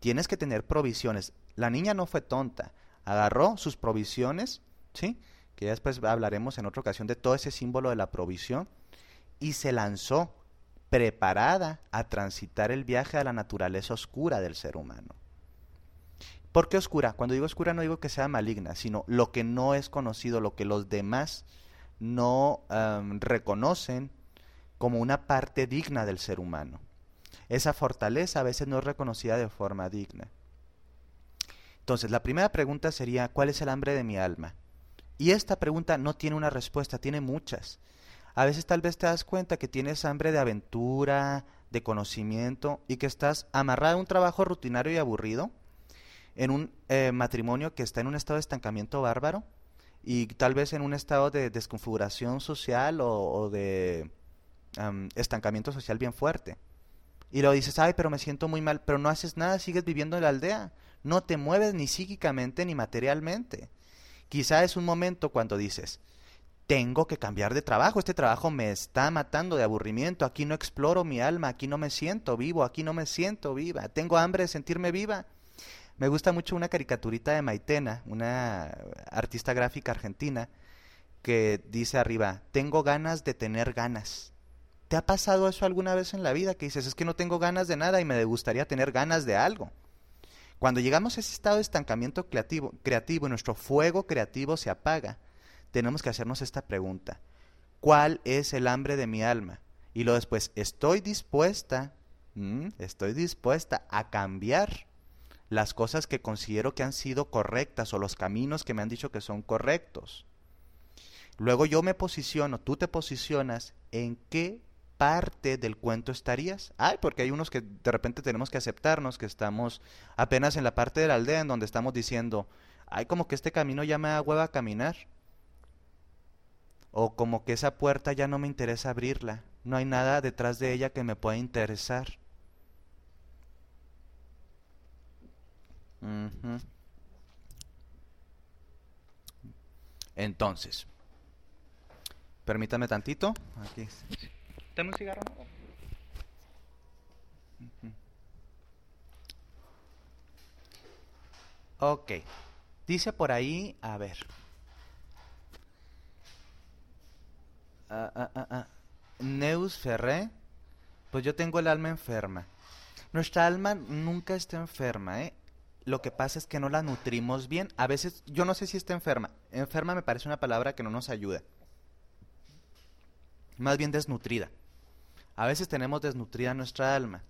Tienes que tener provisiones. La niña no fue tonta, agarró sus provisiones, ¿sí? Que ya después hablaremos en otra ocasión de todo ese símbolo de la provisión y se lanzó preparada a transitar el viaje a la naturaleza oscura del ser humano. ¿Por qué oscura? Cuando digo oscura no digo que sea maligna, sino lo que no es conocido, lo que los demás no reconocen como una parte digna del ser humano. Esa fortaleza a veces no es reconocida de forma digna. Entonces, la primera pregunta sería, ¿cuál es el hambre de mi alma? Y esta pregunta no tiene una respuesta, tiene muchas. A veces tal vez te das cuenta que tienes hambre de aventura, de conocimiento y que estás amarrado a un trabajo rutinario y aburrido, en un eh, matrimonio que está en un estado de estancamiento bárbaro y tal vez en un estado de desconfiguración social o, de estancamiento social bien fuerte. Y lo dices, ay, pero me siento muy mal, pero no haces nada, sigues viviendo en la aldea. No te mueves ni psíquicamente ni materialmente. Quizá es un momento cuando dices, tengo que cambiar de trabajo, este trabajo me está matando de aburrimiento, aquí no exploro mi alma, aquí no me siento vivo, aquí no me siento viva, tengo hambre de sentirme viva. Me gusta mucho una caricaturita de Maitena, una artista gráfica argentina, que dice arriba, tengo ganas de tener ganas. ¿Te ha pasado eso alguna vez en la vida que dices, es que no tengo ganas de nada y me gustaría tener ganas de algo? Cuando llegamos a ese estado de estancamiento creativo, creativo nuestro fuego creativo se apaga, tenemos que hacernos esta pregunta. ¿Cuál es el hambre de mi alma? Y luego después, ¿estoy dispuesta? Mm, ¿Estoy dispuesta a cambiar las cosas que considero que han sido correctas o los caminos que me han dicho que son correctos? Luego yo me posiciono, tú te posicionas en qué parte del cuento estarías. Ay, porque hay unos que de repente tenemos que aceptarnos que estamos apenas en la parte de la aldea en donde estamos diciendo, ay, como que este camino ya me da hueva a caminar o como que esa puerta ya no me interesa abrirla, no hay nada detrás de ella que me pueda interesar. Entonces, permítame tantito. Aquí. ¿Tengo un cigarro? Ok. Dice por ahí, a ver. Ah, ah, ah, Neus Ferré, pues yo tengo el alma enferma. Nuestra alma nunca está enferma, ¿eh? Lo que pasa es que no la nutrimos bien. A veces, yo no sé si está enferma. Enferma me parece una palabra que no nos ayuda. Más bien desnutrida. A veces tenemos desnutrida nuestra alma.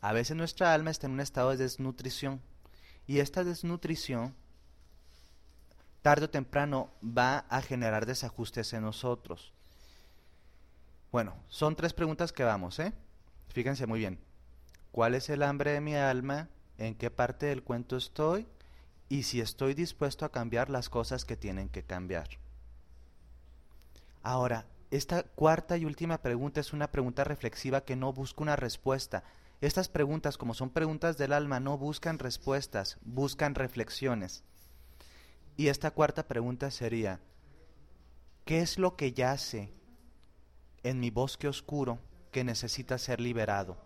A veces nuestra alma está en un estado de desnutrición. Y esta desnutrición, tarde o temprano, va a generar desajustes en nosotros. Bueno, son tres preguntas que vamos, ¿eh? Fíjense muy bien. ¿Cuál es el hambre de mi alma? ¿En qué parte del cuento estoy? Y si estoy dispuesto a cambiar las cosas que tienen que cambiar. Ahora, esta cuarta y última pregunta es una pregunta reflexiva que no busca una respuesta. Estas preguntas, como son preguntas del alma, no buscan respuestas, buscan reflexiones. Y esta cuarta pregunta sería, ¿qué es lo que yace en mi bosque oscuro que necesita ser liberado?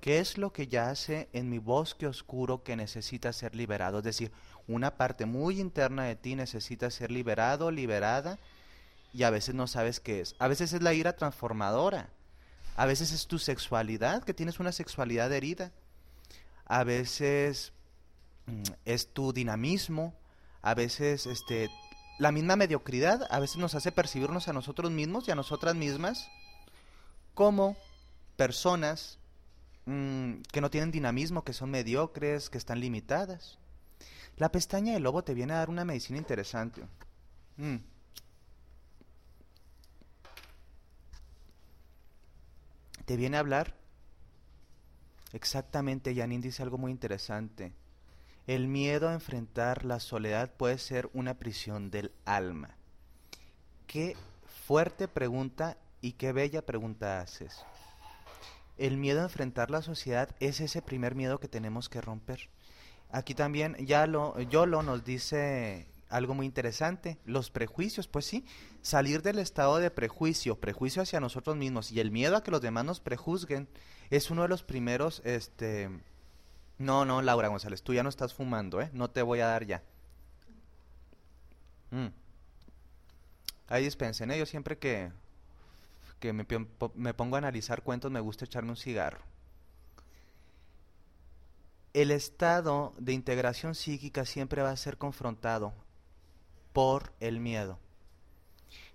¿Qué es lo que yace en mi bosque oscuro que necesita ser liberado? Es decir, una parte muy interna de ti necesita ser liberado, liberada, y a veces no sabes qué es. A veces es la ira transformadora. A veces es tu sexualidad, que tienes una sexualidad herida. A veces mm, es tu dinamismo. A veces este, la misma mediocridad a veces nos hace percibirnos a nosotros mismos y a nosotras mismas como personas mm, que no tienen dinamismo, que son mediocres, que están limitadas. La pestaña del lobo te viene a dar una medicina interesante. Mm. Te viene a hablar exactamente, Janine dice algo muy interesante el miedo a enfrentar la soledad puede ser una prisión del alma. Qué fuerte pregunta y qué bella pregunta haces. El miedo a enfrentar la sociedad es ese primer miedo que tenemos que romper. Aquí también ya lo, Yolo nos dice algo muy interesante, los prejuicios, pues sí, salir del estado de prejuicio, prejuicio hacia nosotros mismos y el miedo a que los demás nos prejuzguen es uno de los primeros este no, no, Laura González, tú ya no estás fumando, ¿eh? No te voy a dar ya. Mm. Ahí dispensen, ¿eh? Yo siempre que, que me, me pongo a analizar cuentos me gusta echarme un cigarro. El estado de integración psíquica siempre va a ser confrontado por el miedo.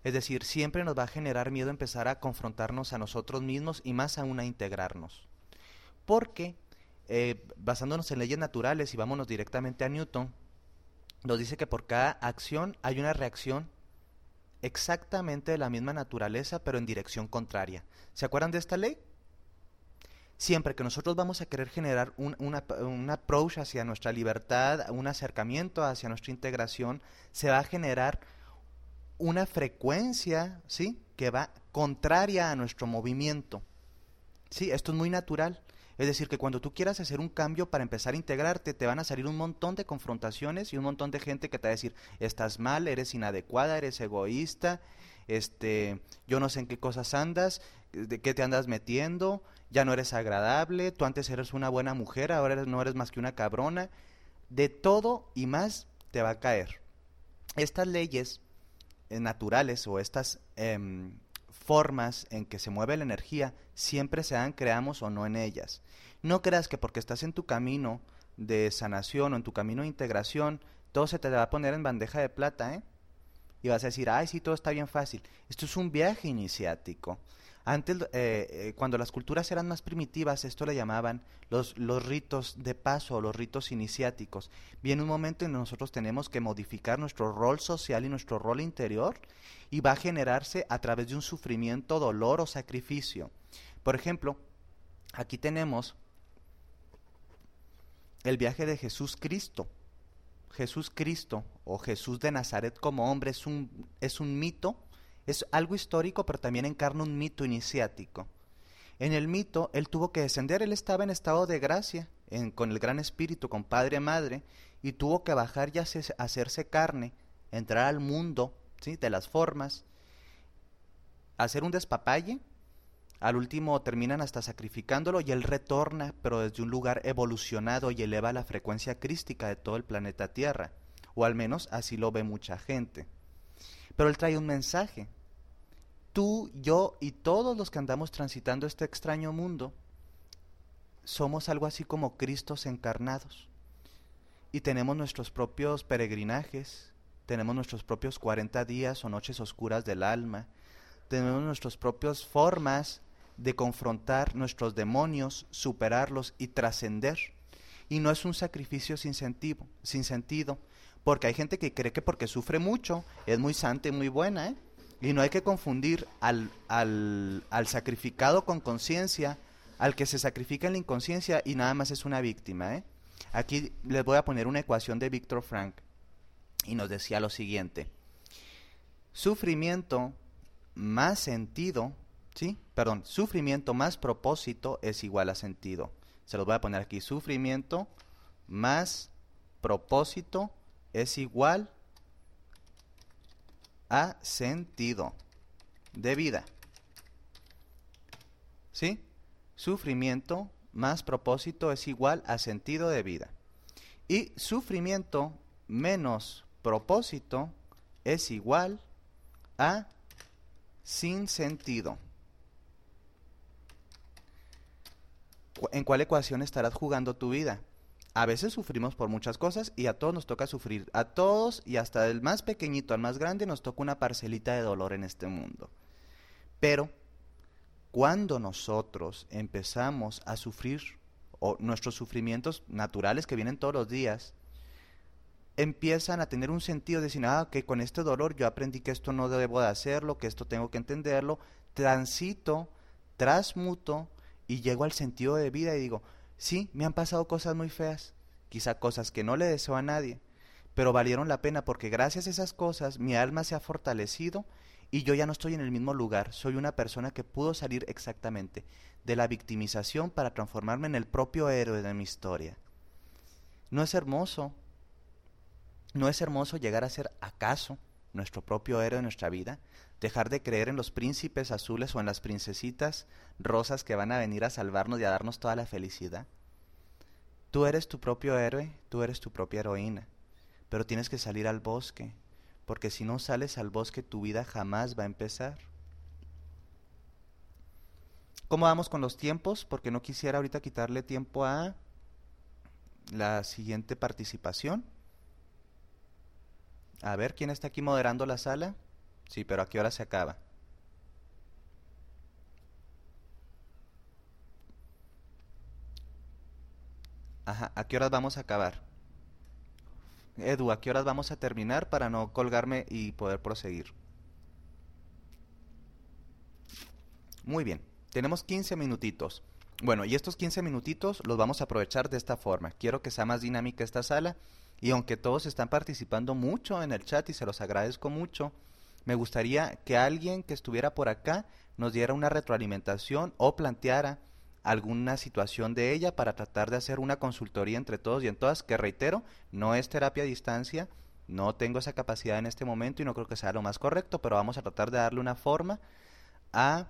Es decir, siempre nos va a generar miedo empezar a confrontarnos a nosotros mismos y más aún a integrarnos. Porque eh, basándonos en leyes naturales y vámonos directamente a Newton, nos dice que por cada acción hay una reacción exactamente de la misma naturaleza, pero en dirección contraria. ¿Se acuerdan de esta ley? Siempre que nosotros vamos a querer generar un, un approach hacia nuestra libertad, un acercamiento hacia nuestra integración, se va a generar una frecuencia, ¿sí? Que va contraria a nuestro movimiento. Sí, esto es muy natural. Es decir, que cuando tú quieras hacer un cambio para empezar a integrarte, te van a salir un montón de confrontaciones y un montón de gente que te va a decir, estás mal, eres inadecuada, eres egoísta, este, yo no sé en qué cosas andas, de qué te andas metiendo, ya no eres agradable, tú antes eres una buena mujer, ahora no eres más que una cabrona. De todo y más te va a caer. Estas leyes eh, naturales o estas em, formas en que se mueve la energía siempre se dan, creamos o no en ellas. No creas que porque estás en tu camino de sanación o en tu camino de integración, todo se te va a poner en bandeja de plata, ¿eh? Y vas a decir, ay, sí, todo está bien fácil. Esto es un viaje iniciático. Antes, eh, eh, cuando las culturas eran más primitivas, esto le llamaban los, los ritos de paso o los ritos iniciáticos. Viene un momento en que nosotros tenemos que modificar nuestro rol social y nuestro rol interior y va a generarse a través de un sufrimiento, dolor o sacrificio. Por ejemplo, aquí tenemos el viaje de Jesús Cristo. Jesús Cristo o Jesús de Nazaret como hombre es un, es un mito es algo histórico, pero también encarna un mito iniciático. En el mito, él tuvo que descender, él estaba en estado de gracia, con el gran espíritu, con padre y madre, y tuvo que bajar y hacerse carne, entrar al mundo ¿sí? de las formas, hacer un despapalle, al último terminan hasta sacrificándolo y él retorna, pero desde un lugar evolucionado y eleva la frecuencia crística de todo el planeta Tierra, o al menos así lo ve mucha gente. Pero Él trae un mensaje. Tú, yo y todos los que andamos transitando este extraño mundo somos algo así como Cristos encarnados. Y tenemos nuestros propios peregrinajes, tenemos nuestros propios 40 días o noches oscuras del alma, tenemos nuestras propias formas de confrontar nuestros demonios, superarlos y trascender. Y no es un sacrificio sin sentido, sin sentido, porque hay gente que cree que porque sufre mucho es muy santa y muy buena, ¿eh? Y no hay que confundir al, al, al sacrificado con conciencia, al que se sacrifica en la inconsciencia y nada más es una víctima, ¿eh? Aquí les voy a poner una ecuación de Víctor Frank y nos decía lo siguiente. Sufrimiento más sentido, ¿sí? Perdón, sufrimiento más propósito es igual a sentido. Se los voy a poner aquí. Sufrimiento más propósito es igual a sentido de vida. ¿Sí? Sufrimiento más propósito es igual a sentido de vida. Y sufrimiento menos propósito es igual a sin sentido. ¿En cuál ecuación estarás jugando tu vida? A veces sufrimos por muchas cosas y a todos nos toca sufrir. A todos y hasta del más pequeñito al más grande nos toca una parcelita de dolor en este mundo. Pero cuando nosotros empezamos a sufrir o nuestros sufrimientos naturales que vienen todos los días, empiezan a tener un sentido de decir, ah, que con este dolor yo aprendí que esto no debo de hacerlo, que esto tengo que entenderlo, transito, transmuto y llego al sentido de vida y digo, Sí, me han pasado cosas muy feas, quizá cosas que no le deseo a nadie, pero valieron la pena porque gracias a esas cosas mi alma se ha fortalecido y yo ya no estoy en el mismo lugar, soy una persona que pudo salir exactamente de la victimización para transformarme en el propio héroe de mi historia. ¿No es hermoso? ¿No es hermoso llegar a ser acaso nuestro propio héroe de nuestra vida? dejar de creer en los príncipes azules o en las princesitas rosas que van a venir a salvarnos y a darnos toda la felicidad. Tú eres tu propio héroe, tú eres tu propia heroína, pero tienes que salir al bosque, porque si no sales al bosque tu vida jamás va a empezar. ¿Cómo vamos con los tiempos? Porque no quisiera ahorita quitarle tiempo a la siguiente participación. A ver, ¿quién está aquí moderando la sala? Sí, pero ¿a qué hora se acaba? Ajá, ¿a qué horas vamos a acabar? Edu, ¿a qué horas vamos a terminar para no colgarme y poder proseguir? Muy bien, tenemos 15 minutitos. Bueno, y estos 15 minutitos los vamos a aprovechar de esta forma. Quiero que sea más dinámica esta sala y aunque todos están participando mucho en el chat y se los agradezco mucho, me gustaría que alguien que estuviera por acá nos diera una retroalimentación o planteara alguna situación de ella para tratar de hacer una consultoría entre todos y en todas, que reitero, no es terapia a distancia, no tengo esa capacidad en este momento y no creo que sea lo más correcto, pero vamos a tratar de darle una forma a...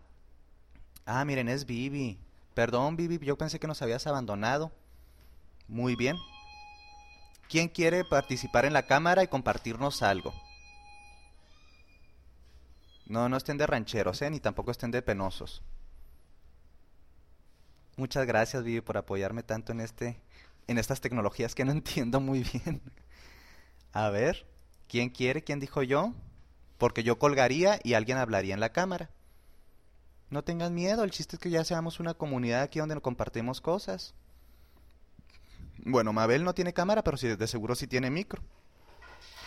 Ah, miren, es Vivi. Perdón, Vivi, yo pensé que nos habías abandonado. Muy bien. ¿Quién quiere participar en la cámara y compartirnos algo? No, no estén de rancheros, ¿eh? ni tampoco estén de penosos. Muchas gracias, Vivi, por apoyarme tanto en este, en estas tecnologías que no entiendo muy bien. A ver, ¿quién quiere? ¿Quién dijo yo? Porque yo colgaría y alguien hablaría en la cámara. No tengan miedo, el chiste es que ya seamos una comunidad aquí donde nos compartimos cosas. Bueno, Mabel no tiene cámara, pero de seguro sí tiene micro.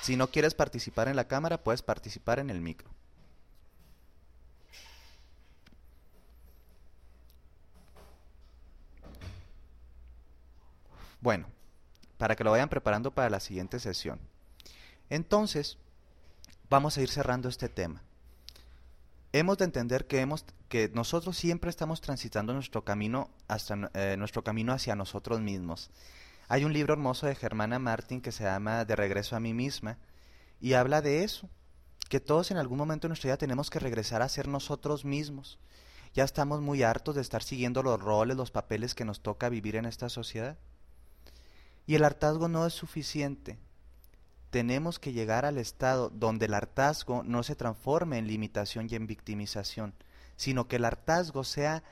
Si no quieres participar en la cámara, puedes participar en el micro. Bueno, para que lo vayan preparando para la siguiente sesión. Entonces, vamos a ir cerrando este tema. Hemos de entender que, hemos, que nosotros siempre estamos transitando nuestro camino, hasta, eh, nuestro camino hacia nosotros mismos. Hay un libro hermoso de Germana Martin que se llama De regreso a mí misma y habla de eso, que todos en algún momento de nuestra vida tenemos que regresar a ser nosotros mismos. Ya estamos muy hartos de estar siguiendo los roles, los papeles que nos toca vivir en esta sociedad. Y el hartazgo no es suficiente. Tenemos que llegar al estado donde el hartazgo no se transforme en limitación y en victimización, sino que el hartazgo sea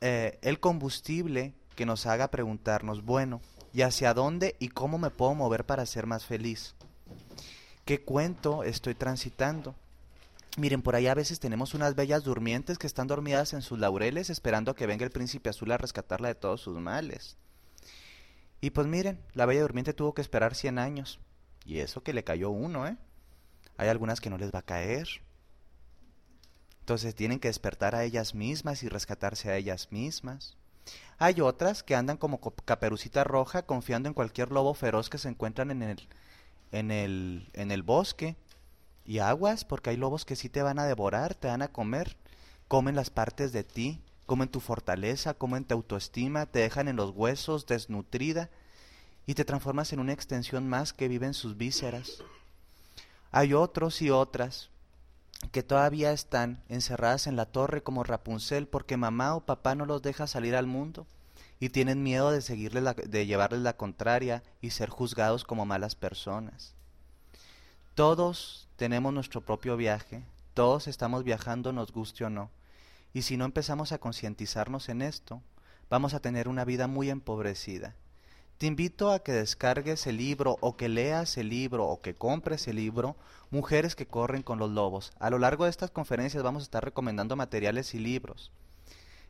eh, el combustible que nos haga preguntarnos, bueno, ¿y hacia dónde y cómo me puedo mover para ser más feliz? ¿Qué cuento estoy transitando? Miren, por ahí a veces tenemos unas bellas durmientes que están dormidas en sus laureles esperando a que venga el príncipe azul a rescatarla de todos sus males. Y pues miren, la Bella Durmiente tuvo que esperar 100 años. Y eso que le cayó uno, ¿eh? Hay algunas que no les va a caer. Entonces tienen que despertar a ellas mismas y rescatarse a ellas mismas. Hay otras que andan como caperucita roja confiando en cualquier lobo feroz que se encuentran en el, en el, en el bosque. Y aguas, porque hay lobos que sí te van a devorar, te van a comer. Comen las partes de ti en tu fortaleza, en tu autoestima, te dejan en los huesos, desnutrida, y te transformas en una extensión más que vive en sus vísceras. Hay otros y otras que todavía están encerradas en la torre como Rapunzel porque mamá o papá no los deja salir al mundo y tienen miedo de seguirles de llevarles la contraria y ser juzgados como malas personas. Todos tenemos nuestro propio viaje, todos estamos viajando nos guste o no. Y si no empezamos a concientizarnos en esto, vamos a tener una vida muy empobrecida. Te invito a que descargues el libro o que leas el libro o que compres el libro Mujeres que corren con los lobos. A lo largo de estas conferencias vamos a estar recomendando materiales y libros.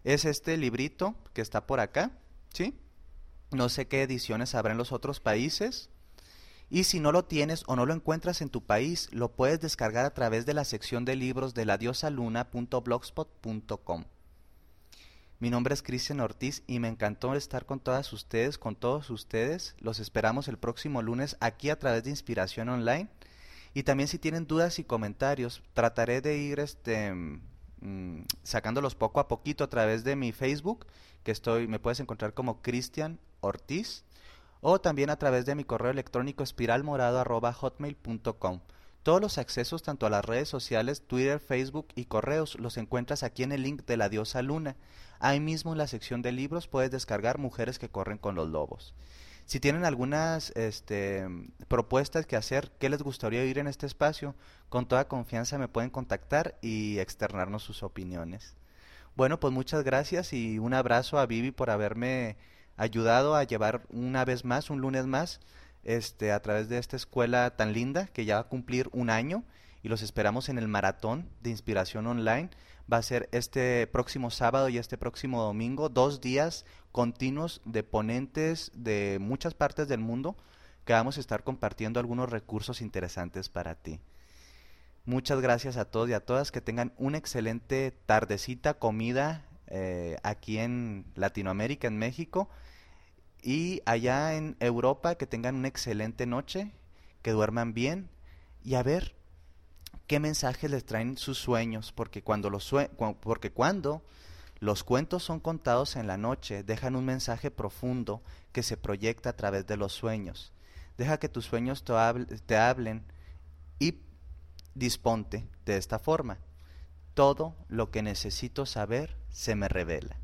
Es este librito que está por acá, ¿sí? No sé qué ediciones habrá en los otros países. Y si no lo tienes o no lo encuentras en tu país, lo puedes descargar a través de la sección de libros de ladiosaluna.blogspot.com. Mi nombre es Cristian Ortiz y me encantó estar con todas ustedes, con todos ustedes. Los esperamos el próximo lunes aquí a través de Inspiración Online. Y también si tienen dudas y comentarios, trataré de ir este, mm, sacándolos poco a poquito a través de mi Facebook, que estoy, me puedes encontrar como Cristian Ortiz o también a través de mi correo electrónico espiralmorado.hotmail.com. Todos los accesos tanto a las redes sociales, Twitter, Facebook y correos los encuentras aquí en el link de la diosa luna. Ahí mismo en la sección de libros puedes descargar Mujeres que corren con los lobos. Si tienen algunas este, propuestas que hacer, qué les gustaría oír en este espacio, con toda confianza me pueden contactar y externarnos sus opiniones. Bueno, pues muchas gracias y un abrazo a Vivi por haberme ayudado a llevar una vez más, un lunes más, este, a través de esta escuela tan linda que ya va a cumplir un año y los esperamos en el maratón de inspiración online. Va a ser este próximo sábado y este próximo domingo, dos días continuos de ponentes de muchas partes del mundo que vamos a estar compartiendo algunos recursos interesantes para ti. Muchas gracias a todos y a todas, que tengan una excelente tardecita, comida eh, aquí en Latinoamérica, en México y allá en Europa que tengan una excelente noche, que duerman bien y a ver qué mensajes les traen sus sueños, porque cuando los, porque cuando Los cuentos son contados en la noche, dejan un mensaje profundo que se proyecta a través de los sueños. Deja que tus sueños te, te hablen y disponte de esta forma. Todo lo que necesito saber se me revela.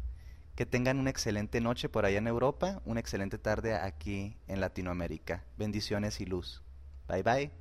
Que tengan una excelente noche por allá en Europa, una excelente tarde aquí en Latinoamérica. Bendiciones y luz. Bye bye.